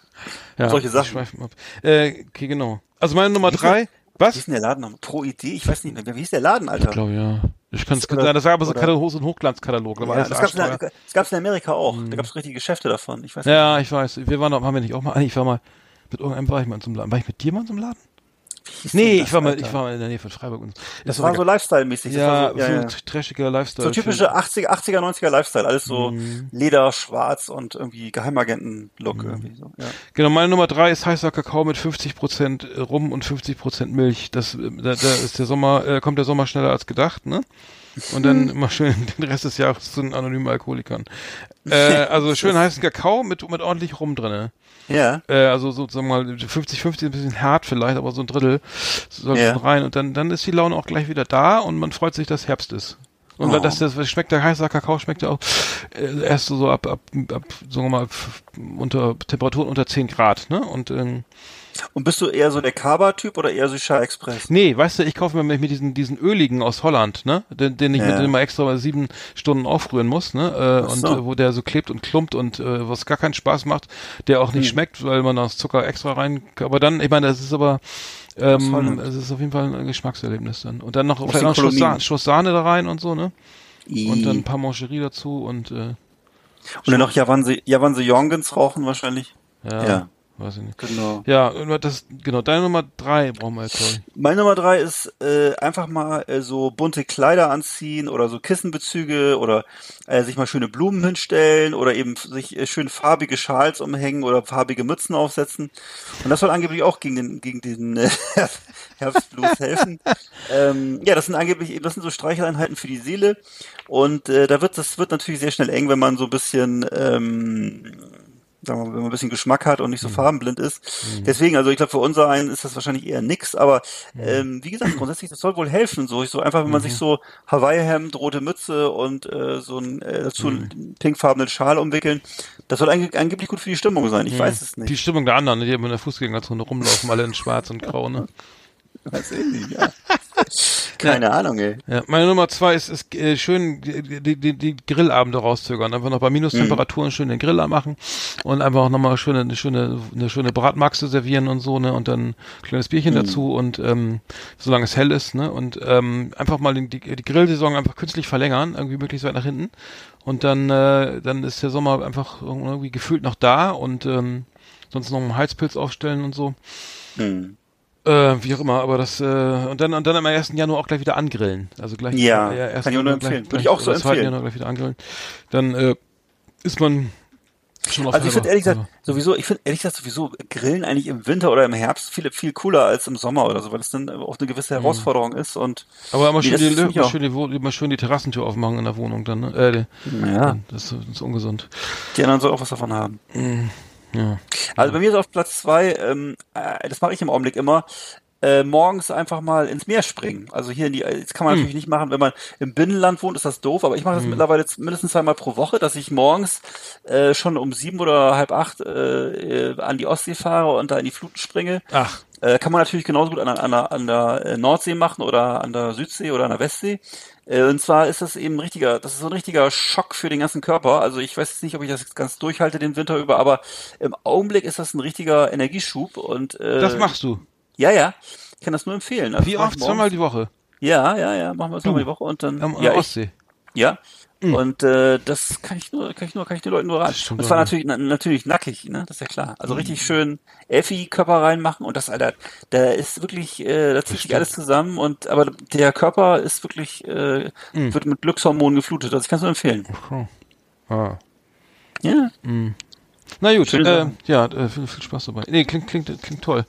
Speaker 2: ja,
Speaker 3: solche Sachen.
Speaker 2: schweifen ab. Äh, okay, genau. Also meine Nummer
Speaker 3: Wie
Speaker 2: drei,
Speaker 3: Wie
Speaker 2: was?
Speaker 3: ist denn der Laden noch? Pro Idee? Ich weiß nicht mehr. Wie ist der Laden, Alter?
Speaker 2: Ich glaube, ja. Ich kann es
Speaker 3: Oder-
Speaker 2: das war aber so ein Hochglanzkatalog.
Speaker 3: Ja, das in, das gab's in Amerika auch. Da gab's richtige Geschäfte davon. Ich weiß
Speaker 2: Ja, ich weiß. Wir waren haben wir nicht auch mal, ich war mal, mit irgendeinem war ich mal in so einem Laden. War ich mit dir mal in so einem Laden? Nee, ich
Speaker 3: das,
Speaker 2: war mal,
Speaker 3: Alter?
Speaker 2: ich war mal in der Nähe von Freiburg. Und
Speaker 3: Das war so Lifestyle-mäßig. Das
Speaker 2: ja,
Speaker 3: so, ja,
Speaker 2: so
Speaker 3: ja.
Speaker 2: ein trashiger Lifestyle.
Speaker 3: So typische 80er, 80er, 90er Lifestyle. Alles so
Speaker 2: Mhm.
Speaker 3: Leder, schwarz und irgendwie Geheimagenten-Look irgendwie so. Ja.
Speaker 2: Genau, meine Nummer drei ist heißer Kakao mit 50% Rum und 50% Milch. Das, äh, da, da ist der Sommer, äh, kommt der Sommer schneller als gedacht, ne? Und dann immer schön den Rest des Jahres zu den anonymen Alkoholikern. Äh, also schön heißen Kakao mit, mit ordentlich Rum drinne.
Speaker 3: Ja.
Speaker 2: Äh, also sozusagen mal 50-50 ein bisschen hart vielleicht, aber so ein Drittel soll
Speaker 3: Ja.
Speaker 2: rein. Und dann, dann ist die Laune auch gleich wieder da und man freut sich, dass Herbst ist. Und
Speaker 3: Oh.
Speaker 2: das, das schmeckt der heißer Kakao schmeckt ja auch äh, erst so, so ab, ab, ab sagen wir mal unter Temperaturen unter 10 Grad, ne? Und ähm,
Speaker 3: Und bist du eher so der Kaba-Typ oder eher so Express?
Speaker 2: nee, weißt du, ich kaufe mir mit, diesen diesen öligen aus Holland, ne? Den, den ich
Speaker 3: Ja.
Speaker 2: mit dem mal extra sieben Stunden aufrühren muss, ne? Äh, und äh, wo der so klebt und klumpt und äh, was gar keinen Spaß macht, der auch
Speaker 3: Hm.
Speaker 2: nicht schmeckt, weil man das Zucker extra rein. Aber dann, ich meine, das ist aber ähm, es ist auf jeden Fall ein Geschmackserlebnis dann. Und dann noch
Speaker 3: Aus
Speaker 2: vielleicht noch Schuss. Sahne, Schuss Sahne da rein und so, ne?
Speaker 3: I.
Speaker 2: Und dann ein paar Mancherie dazu und äh,
Speaker 3: Und dann noch Javanse, Javanse Jongens rauchen wahrscheinlich.
Speaker 2: ja,
Speaker 3: Ja.
Speaker 2: Weiß ich nicht.
Speaker 3: Genau.
Speaker 2: Ja, das genau, deine Nummer drei brauchen wir jetzt, sorry.
Speaker 3: Meine Nummer drei ist äh, einfach mal äh, so bunte Kleider anziehen oder so Kissenbezüge oder äh, sich mal schöne Blumen hinstellen oder eben sich äh, schön farbige Schals umhängen oder farbige Mützen aufsetzen. Und das soll angeblich auch gegen den gegen den äh, Herbstblues helfen. ähm, ja, das sind angeblich eben das sind so Streicheleinheiten für die Seele und äh, da wird das wird natürlich sehr schnell eng, wenn man so ein bisschen ähm, sagen wir wenn man ein bisschen Geschmack hat und nicht so farbenblind ist. Deswegen, also ich glaube, für unser einen ist das wahrscheinlich eher nix, aber ähm, wie gesagt, grundsätzlich, das soll wohl helfen. So, ich so einfach, wenn man sich so Hawaii-Hemd, rote Mütze und äh, so ein äh, dazu einen pinkfarbenen Schal umwickeln, das soll ange angeblich gut für die Stimmung sein. Ich weiß es
Speaker 2: Die
Speaker 3: nicht.
Speaker 2: Stimmung der anderen, die immer in der Fußgängerzone rumlaufen, alle in schwarz und grau, ne?
Speaker 3: Weiß ich nicht, ja. Keine Ahnung, ey.
Speaker 2: Ja, meine Nummer zwei ist, ist äh, schön die, die, die, Grillabende rauszögern. Einfach noch bei Minustemperaturen schön den Grill anmachen und einfach auch nochmal schöne, eine schöne, eine schöne Bratmaxe servieren und so, ne? Und dann ein kleines Bierchen dazu und ähm, solange es hell ist, ne? Und ähm, einfach mal die, die die Grillsaison einfach künstlich verlängern, irgendwie möglichst weit nach hinten. Und dann, äh, dann ist der Sommer einfach irgendwie gefühlt noch da und ähm, sonst noch einen Heizpilz aufstellen und so.
Speaker 3: Hm.
Speaker 2: Äh, wie auch immer, aber das, äh, und dann, und dann am 1. Januar auch gleich wieder angrillen. Also gleich,
Speaker 3: Ja,
Speaker 2: erst
Speaker 3: kann ich auch nur
Speaker 2: gleich-
Speaker 3: empfehlen. Würde
Speaker 2: gleich-
Speaker 3: ich auch so
Speaker 2: oder 2.
Speaker 3: empfehlen.
Speaker 2: Januar gleich wieder angrillen. Dann, äh, ist man schon auf
Speaker 3: Also ich finde ehrlich gesagt,
Speaker 2: halber-
Speaker 3: sowieso, ich finde ehrlich gesagt sowieso Grillen eigentlich im Winter oder im Herbst viel, viel cooler als im Sommer oder so, weil es dann auch eine gewisse Herausforderung ist und
Speaker 2: aber immer schön, die, immer schön, die, immer schön die Terrassentür aufmachen in der Wohnung dann, ne? Äh,
Speaker 3: ja,
Speaker 2: das, ist, das ist ungesund.
Speaker 3: die anderen sollen auch was davon haben.
Speaker 2: Ja.
Speaker 3: Also bei mir ist auf Platz zwei, ähm, äh, das mache ich im Augenblick immer, äh, morgens einfach mal ins Meer springen. Also hier in die, das kann man
Speaker 2: Hm.
Speaker 3: natürlich nicht machen, wenn man im Binnenland wohnt, ist das doof, aber ich mache das mittlerweile z- mindestens zweimal pro Woche, dass ich morgens äh, schon um sieben oder halb acht äh, äh, an die Ostsee fahre und da in die Fluten springe.
Speaker 2: Ach,
Speaker 3: Äh, kann man natürlich genauso gut an, der- an, an der äh, Nordsee machen oder an der Südsee oder an der Westsee. Äh, und zwar ist das eben ein richtiger, das ist so ein richtiger Schock für den ganzen Körper. Also ich weiß jetzt nicht, ob ich das jetzt ganz durchhalte den Winter über, aber im Augenblick ist das ein richtiger Energieschub und äh,
Speaker 2: das machst du.
Speaker 3: ja, ja. Ich kann das nur empfehlen. Also
Speaker 2: Wie oft? Zweimal die Woche.
Speaker 3: Ja, ja, ja, machen wir zweimal die Woche und dann
Speaker 2: Am, am
Speaker 3: ja, ich,
Speaker 2: Ostsee.
Speaker 3: Ja. Und äh, das kann ich nur, kann ich nur, kann ich den Leuten nur raten. Und zwar
Speaker 2: auch
Speaker 3: natürlich, na, natürlich nackig, ne? Das ist ja klar. Also richtig schön Effi-Körper reinmachen und das, Alter, da ist wirklich, äh, da zieht sich alles zusammen und aber der Körper ist wirklich, äh, wird mit Glückshormonen geflutet. Also ich kann es nur empfehlen.
Speaker 2: Ah.
Speaker 3: Ja.
Speaker 2: Na gut, äh, ja, äh, viel, viel Spaß dabei. Nee, klingt, klingt, klingt toll.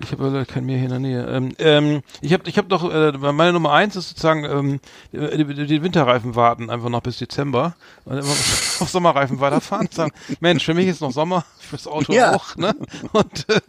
Speaker 2: Ich habe leider kein Meer hier in der Nähe. Ähm, ähm, ich habe ich hab doch, äh, meine Nummer eins ist sozusagen, ähm, die, die die Winterreifen warten einfach noch bis Dezember und immer auf Sommerreifen weiterfahren. Sagen, Mensch, für mich ist noch Sommer, fürs Auto
Speaker 3: Ja.
Speaker 2: auch, ne? Und äh,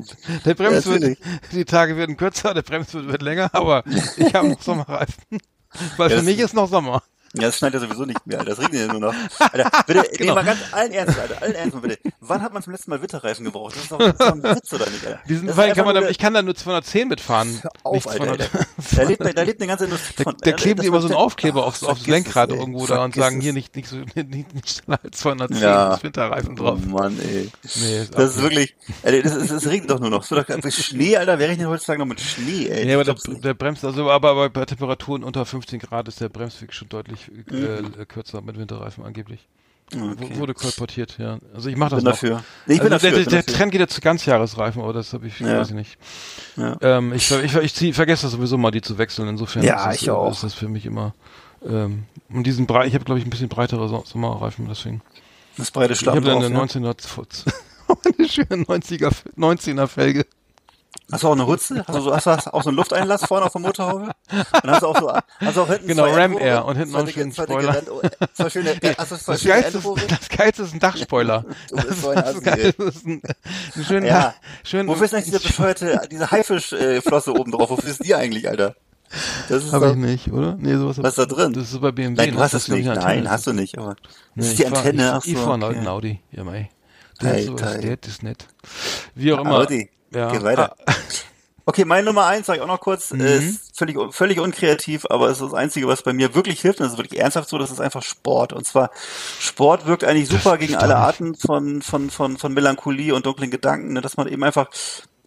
Speaker 2: der Brems wird,
Speaker 3: Natürlich.
Speaker 2: die Tage werden kürzer, der Brems wird, wird länger, aber ich habe noch Sommerreifen. Weil
Speaker 3: Ja,
Speaker 2: für mich ist noch Sommer.
Speaker 3: Ja, das schneit ja sowieso nicht mehr, Alter. Das regnet ja nur noch. Alter, bitte, nee,
Speaker 2: Genau.
Speaker 3: mal ganz allen Ernst, Alter, allen Ernst, bitte. Wann hat man zum letzten Mal Winterreifen gebraucht? Das ist doch, das ist doch ein Witz, oder nicht, Alter?
Speaker 2: Diesen
Speaker 3: Das
Speaker 2: Fall kann man, da, ich kann da nur 210 mitfahren.
Speaker 3: Hör auf,
Speaker 2: nicht
Speaker 3: Alter,
Speaker 2: 200.
Speaker 3: Alter. Da lebt, da lebt eine ganze Industrie
Speaker 2: Da,
Speaker 3: von.
Speaker 2: da
Speaker 3: Alter,
Speaker 2: kleben
Speaker 3: das
Speaker 2: die immer so einen Aufkleber aufs, aufs Lenkrad
Speaker 3: es,
Speaker 2: irgendwo da und sagen
Speaker 3: es.
Speaker 2: hier nicht, nicht, so, nicht, nicht schneller als 210
Speaker 3: Ja.
Speaker 2: Winterreifen drauf.
Speaker 3: Oh Mann, ey.
Speaker 2: Nee, ist
Speaker 3: Das ist wirklich, Alter, das, ist, das regnet doch nur noch. Doch, mit Schnee, Alter, wer rechnet heutzutage noch mit Schnee, ey?
Speaker 2: Nee, aber
Speaker 3: Ich
Speaker 2: der, der bremst, also aber bei Temperaturen unter 15 Grad ist der Bremsweg schon deutlich äh,
Speaker 3: Mhm.
Speaker 2: kürzer mit Winterreifen angeblich.
Speaker 3: Okay.
Speaker 2: Wurde kolportiert, ja. Also ich mache das
Speaker 3: bin
Speaker 2: noch.
Speaker 3: dafür. Ich bin
Speaker 2: also
Speaker 3: dafür.
Speaker 2: der,
Speaker 3: ich bin
Speaker 2: der
Speaker 3: dafür.
Speaker 2: Trend geht ja zu Ganzjahresreifen, aber das habe ich,
Speaker 3: Ja.
Speaker 2: weiß ich nicht.
Speaker 3: Ja.
Speaker 2: Ähm, ich ich, ich, zieh, vergesse das sowieso mal, die zu wechseln. Insofern
Speaker 3: Ja,
Speaker 2: ist, das,
Speaker 3: ich auch.
Speaker 2: ist das für mich immer. Ähm, und diesen Brei, ich habe glaube ich ein bisschen breitere So- Sommerreifen, deswegen.
Speaker 3: Das breite
Speaker 2: Ich
Speaker 3: Schlamm
Speaker 2: habe dann eine
Speaker 3: ja.
Speaker 2: 19er, eine schöne 90er, 19er Felge.
Speaker 3: Hast du auch eine Hutze? Hast du, so, hast du auch so einen Lufteinlass vorne auf der Motorhaube? Und hast du auch so, hast du auch hinten
Speaker 2: Genau, Ram
Speaker 3: Endrohre?
Speaker 2: Air und hinten noch einen schönen Spoiler.
Speaker 3: Oh, Zwei schöne, äh, hast du zwei
Speaker 2: Das
Speaker 3: schöne
Speaker 2: geilste, ist, das geilste ist ein Dachspoiler.
Speaker 3: Du bist so ein
Speaker 2: Das
Speaker 3: Assi.
Speaker 2: Das ist
Speaker 3: Ja.
Speaker 2: schön.
Speaker 3: Wofür ist eigentlich diese bescheuerte, diese Haifischflosse oben drauf? Wofür ist die eigentlich, Alter? Das ist
Speaker 2: Habe ich nicht, oder? Nee, sowas.
Speaker 3: was ist da drin?
Speaker 2: Das ist bei BMW.
Speaker 3: Nein, du hast
Speaker 2: Das
Speaker 3: nicht. Nein,
Speaker 2: Antenne.
Speaker 3: hast du nicht, aber. Das
Speaker 2: Nee,
Speaker 3: ist die
Speaker 2: ich fahr-
Speaker 3: Antenne,
Speaker 2: Ich,
Speaker 3: ach so.
Speaker 2: ich fahre einen alten Audi. Ja, mei.
Speaker 3: Ei,
Speaker 2: ist sowas, der ist nett. Wie auch immer.
Speaker 3: Audi.
Speaker 2: Ja.
Speaker 3: Geh weiter.
Speaker 2: Ah,
Speaker 3: Okay, meine Nummer eins, sag ich auch noch kurz,
Speaker 2: Mhm.
Speaker 3: ist völlig, völlig unkreativ, aber es ist das Einzige, was bei mir wirklich hilft, und das ist wirklich ernsthaft so, das ist einfach Sport. Und zwar, Sport wirkt eigentlich super gegen alle Arten von, von, von, von Melancholie und dunklen Gedanken, ne, dass man eben einfach,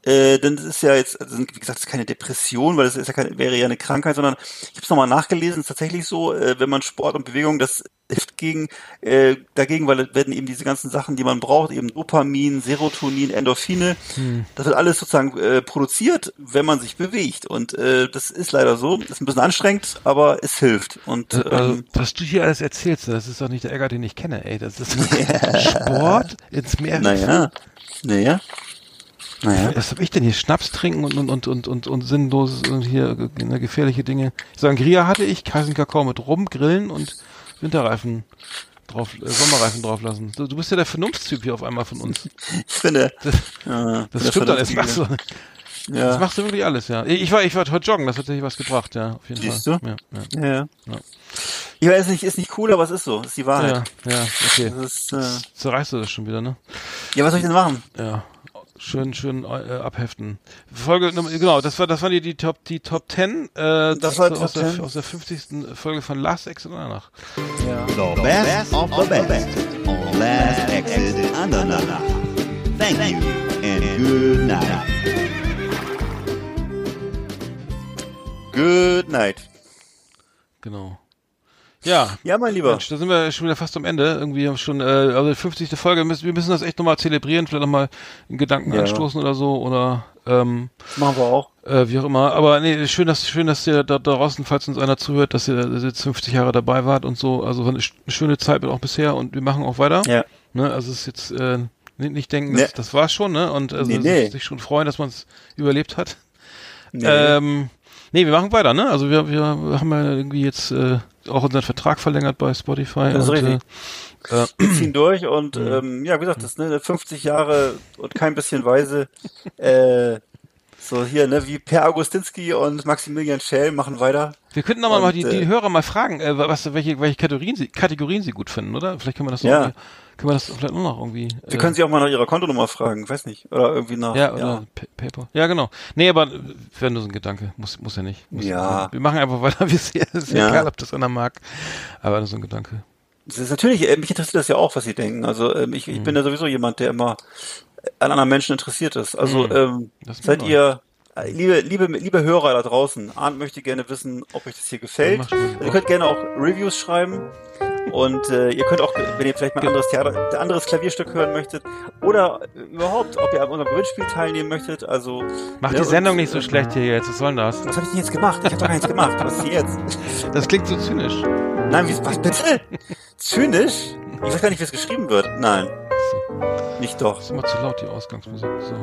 Speaker 3: äh, denn das ist ja jetzt, also wie gesagt, das ist keine Depression, weil das ist ja keine, wäre ja eine Krankheit, sondern ich habe es nochmal nachgelesen, es ist tatsächlich so, äh, wenn man Sport und Bewegung, das hilft gegen, äh, dagegen, weil es werden eben diese ganzen Sachen, die man braucht, eben Dopamin, Serotonin, Endorphine, das wird alles sozusagen äh, produziert, wenn man sich bewegt. Und äh, das ist leider so, ist ein bisschen anstrengend, aber es hilft. Und
Speaker 2: Also,
Speaker 3: ähm,
Speaker 2: was du hier alles erzählst, das ist doch nicht der Ärger, den ich kenne, ey. Das ist Sport ins Meer.
Speaker 3: naja, naja, naja.
Speaker 2: Was hab ich denn hier? Schnaps trinken und, und, und, und, und, und sinnloses und hier ne, gefährliche Dinge. Sangria hatte ich, heißen Kakao mit Rum, Grillen und Winterreifen drauf, äh, Sommerreifen drauf lassen. Du, du bist ja der Vernunftstyp hier auf einmal von uns.
Speaker 3: Ich finde,
Speaker 2: Das,
Speaker 3: äh,
Speaker 2: das stimmt das machst du.
Speaker 3: Vernünftige-
Speaker 2: Das
Speaker 3: Ja,
Speaker 2: machst du wirklich alles, ja. Ich war, ich war heute joggen, das hat tatsächlich was gebracht, ja, auf jeden
Speaker 3: Siehst
Speaker 2: Fall.
Speaker 3: du?
Speaker 2: Ja, ja.
Speaker 3: ja, ja.
Speaker 2: Ja.
Speaker 3: Ich weiß nicht, ist nicht cool, aber es ist so, ist die Wahrheit.
Speaker 2: Ja, ja, okay.
Speaker 3: Das ist, äh,
Speaker 2: Zerreißt du das schon wieder, ne?
Speaker 3: ja, was soll ich denn machen?
Speaker 2: Ja. Schön, schön äh, abheften. Folge, Nummer- genau, das war, das waren die, die Top, die Top 10, äh,
Speaker 3: Das war
Speaker 2: aus,
Speaker 3: Top
Speaker 2: der,
Speaker 3: 10.
Speaker 2: aus der 50. Folge von Last Exit danach.
Speaker 5: The best of the best on Last Exit Andernach. Thank you and good night.
Speaker 3: Good night.
Speaker 2: Genau. Ja.
Speaker 3: Ja, mein Lieber.
Speaker 2: Mensch, da sind wir schon wieder fast am Ende. Irgendwie haben wir schon, äh, also die 50. Folge, müssen, wir müssen das echt nochmal zelebrieren, vielleicht nochmal einen Gedanken
Speaker 3: Ja.
Speaker 2: anstoßen oder so, oder, ähm,
Speaker 3: Machen wir auch.
Speaker 2: äh, wie auch immer. Aber nee, schön, dass, schön, dass ihr da, draußen, falls uns einer zuhört, dass ihr jetzt 50 Jahre dabei wart und so. Also war eine, sch- eine schöne Zeit auch bisher und wir machen auch weiter.
Speaker 3: Ja.
Speaker 2: Ne, also es ist jetzt, äh, nicht, nicht denken,
Speaker 3: Nee.
Speaker 2: das, das war's schon, ne? Und also
Speaker 3: Nee, nee.
Speaker 2: sich schon freuen, dass man es überlebt hat.
Speaker 3: Nee.
Speaker 2: Ähm, nee, wir machen weiter, ne? Also wir, wir haben ja irgendwie jetzt äh, auch unseren Vertrag verlängert bei Spotify.
Speaker 3: Das ist
Speaker 2: und,
Speaker 3: richtig.
Speaker 2: Äh,
Speaker 3: Wir ziehen durch und
Speaker 2: Mhm.
Speaker 3: ähm, ja, wie gesagt, das ne 50 Jahre und kein bisschen Weise. Äh, so hier, ne, wie Per Augustinski und Maximilian Schell machen weiter.
Speaker 2: wir könnten aber
Speaker 3: Und,
Speaker 2: mal die, die
Speaker 3: äh,
Speaker 2: Hörer mal fragen, äh, was, welche, welche Kategorien sie, Kategorien sie gut finden, oder? Vielleicht können wir das noch
Speaker 3: Ja.
Speaker 2: irgendwie, können wir das vielleicht noch irgendwie.
Speaker 3: Wir können sie auch mal nach ihrer Kontonummer fragen, weiß nicht. Oder irgendwie nach.
Speaker 2: Ja, oder Pa- Paper. Ja, genau. Nee, aber wäre nur so ein Gedanke. Muss, muss ja nicht. Muss,
Speaker 3: Ja.
Speaker 2: Wir machen einfach weiter, wie es ist. Ist ja
Speaker 3: Ja.
Speaker 2: egal, ob das einer mag. Aber nur so ein Gedanke.
Speaker 3: Das ist natürlich, äh, mich interessiert das ja auch, was sie denken. Also ähm, ich, ich bin ja sowieso jemand, der immer an anderen Menschen interessiert ist. Also
Speaker 2: Mhm.
Speaker 3: ähm, seid ihr, äh, liebe, liebe, liebe Hörer da draußen, Arndt möchte gerne wissen, ob euch das hier gefällt.
Speaker 2: Ja,
Speaker 3: ihr könnt gerne auch Reviews schreiben. Und äh, ihr könnt auch, wenn ihr vielleicht mal ein anderes Theater, ein anderes Klavierstück hören möchtet oder überhaupt, ob ihr an unserem Gewinnspiel teilnehmen möchtet. Also
Speaker 2: Mach
Speaker 3: ne,
Speaker 2: die Sendung
Speaker 3: und,
Speaker 2: nicht so
Speaker 3: äh,
Speaker 2: schlecht hier jetzt. Was soll denn das?
Speaker 3: Was habe ich denn jetzt gemacht? Ich habe doch gar nichts gemacht. Was ist jetzt?
Speaker 2: Das klingt so zynisch.
Speaker 3: Nein, wie, was bitte? Zynisch? Ich weiß gar nicht, wie es geschrieben wird. Nein. Nicht doch.
Speaker 2: Ist immer zu laut, die Ausgangsmusik. So.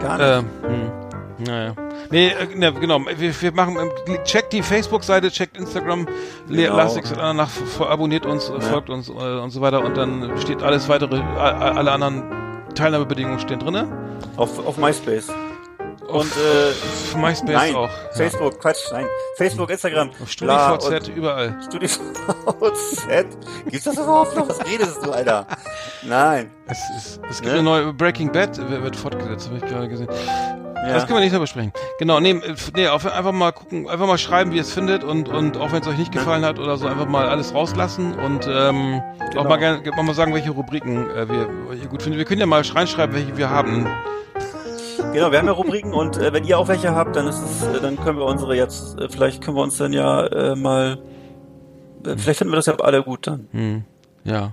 Speaker 3: Gar nicht.
Speaker 2: Ähm, hm. Naja. Nee, äh, ne, genau. Wir, wir machen, ähm, checkt die Facebook-Seite, checkt Instagram,
Speaker 3: Genau.
Speaker 2: lasst nichts nach, abonniert uns, äh, folgt uns äh, und so weiter und dann steht alles weitere, alle anderen Teilnahmebedingungen stehen drinne.
Speaker 3: Auf, auf MySpace. Und äh,
Speaker 2: auf MySpace
Speaker 3: nein,
Speaker 2: auch.
Speaker 3: Facebook, Quatsch, nein. Facebook, Instagram.
Speaker 2: Ja. StudiVZ, überall.
Speaker 3: StudiVZ. Gibt's das überhaupt noch? Was redest du, Alter? Nein.
Speaker 2: Es, ist, es gibt
Speaker 3: Ne?
Speaker 2: eine neue Breaking Bad, wird wird fortgesetzt, habe ich gerade gesehen.
Speaker 3: Ja.
Speaker 2: Das können wir nicht mehr besprechen. Genau, nee, äh, nee einfach mal gucken, einfach mal schreiben, wie ihr es findet und, und auch wenn es euch nicht gefallen hat oder so, einfach mal alles rauslassen und ähm, auch
Speaker 3: Genau.
Speaker 2: mal gerne auch mal sagen, welche Rubriken äh, wir, ihr gut findet. Wir können ja mal reinschreiben, welche wir haben.
Speaker 3: Genau, wir haben ja Rubriken und äh, wenn ihr auch welche habt, dann ist es, äh, dann können wir unsere jetzt, äh, vielleicht können wir uns dann ja äh, mal, äh, vielleicht finden wir das ja alle gut dann.
Speaker 2: Hm, ja.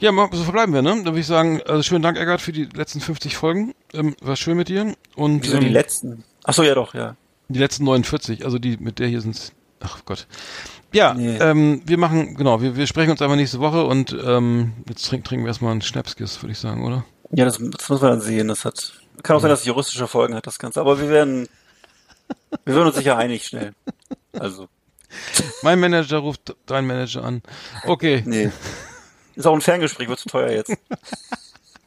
Speaker 2: Ja, so verbleiben wir, ne? Dann würde ich sagen, also schönen Dank, Eggert, für die letzten 50 Folgen. Ähm, war schön mit dir. Und
Speaker 3: Wieso die
Speaker 2: ähm,
Speaker 3: letzten? Ach so, ja doch, ja.
Speaker 2: Die letzten 49, also die mit der hier sind Ach Gott. Ja,
Speaker 3: Nee.
Speaker 2: ähm, wir machen, genau, wir, wir sprechen uns einfach nächste Woche und ähm, jetzt trinken, trinken wir erstmal einen Schnapskiss, würde ich sagen, oder?
Speaker 3: Ja, das, das muss man dann sehen. Das hat, kann auch sein, dass es juristische Folgen hat, das Ganze. Aber wir werden, wir werden uns sicher einig schnell. Also,
Speaker 2: Mein Manager ruft deinen Manager an. Okay.
Speaker 3: nee. Ist auch ein Ferngespräch, wird zu teuer jetzt.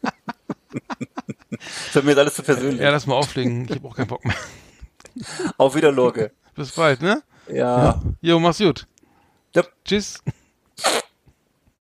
Speaker 3: das wird mir jetzt alles zu persönlich.
Speaker 2: Ja, lass mal auflegen. Ich habe auch keinen Bock mehr.
Speaker 3: Auf wieder, Lorge.
Speaker 2: Bis bald, ne?
Speaker 3: Ja.
Speaker 2: Jo, mach's gut.
Speaker 3: ja.
Speaker 2: Tschüss.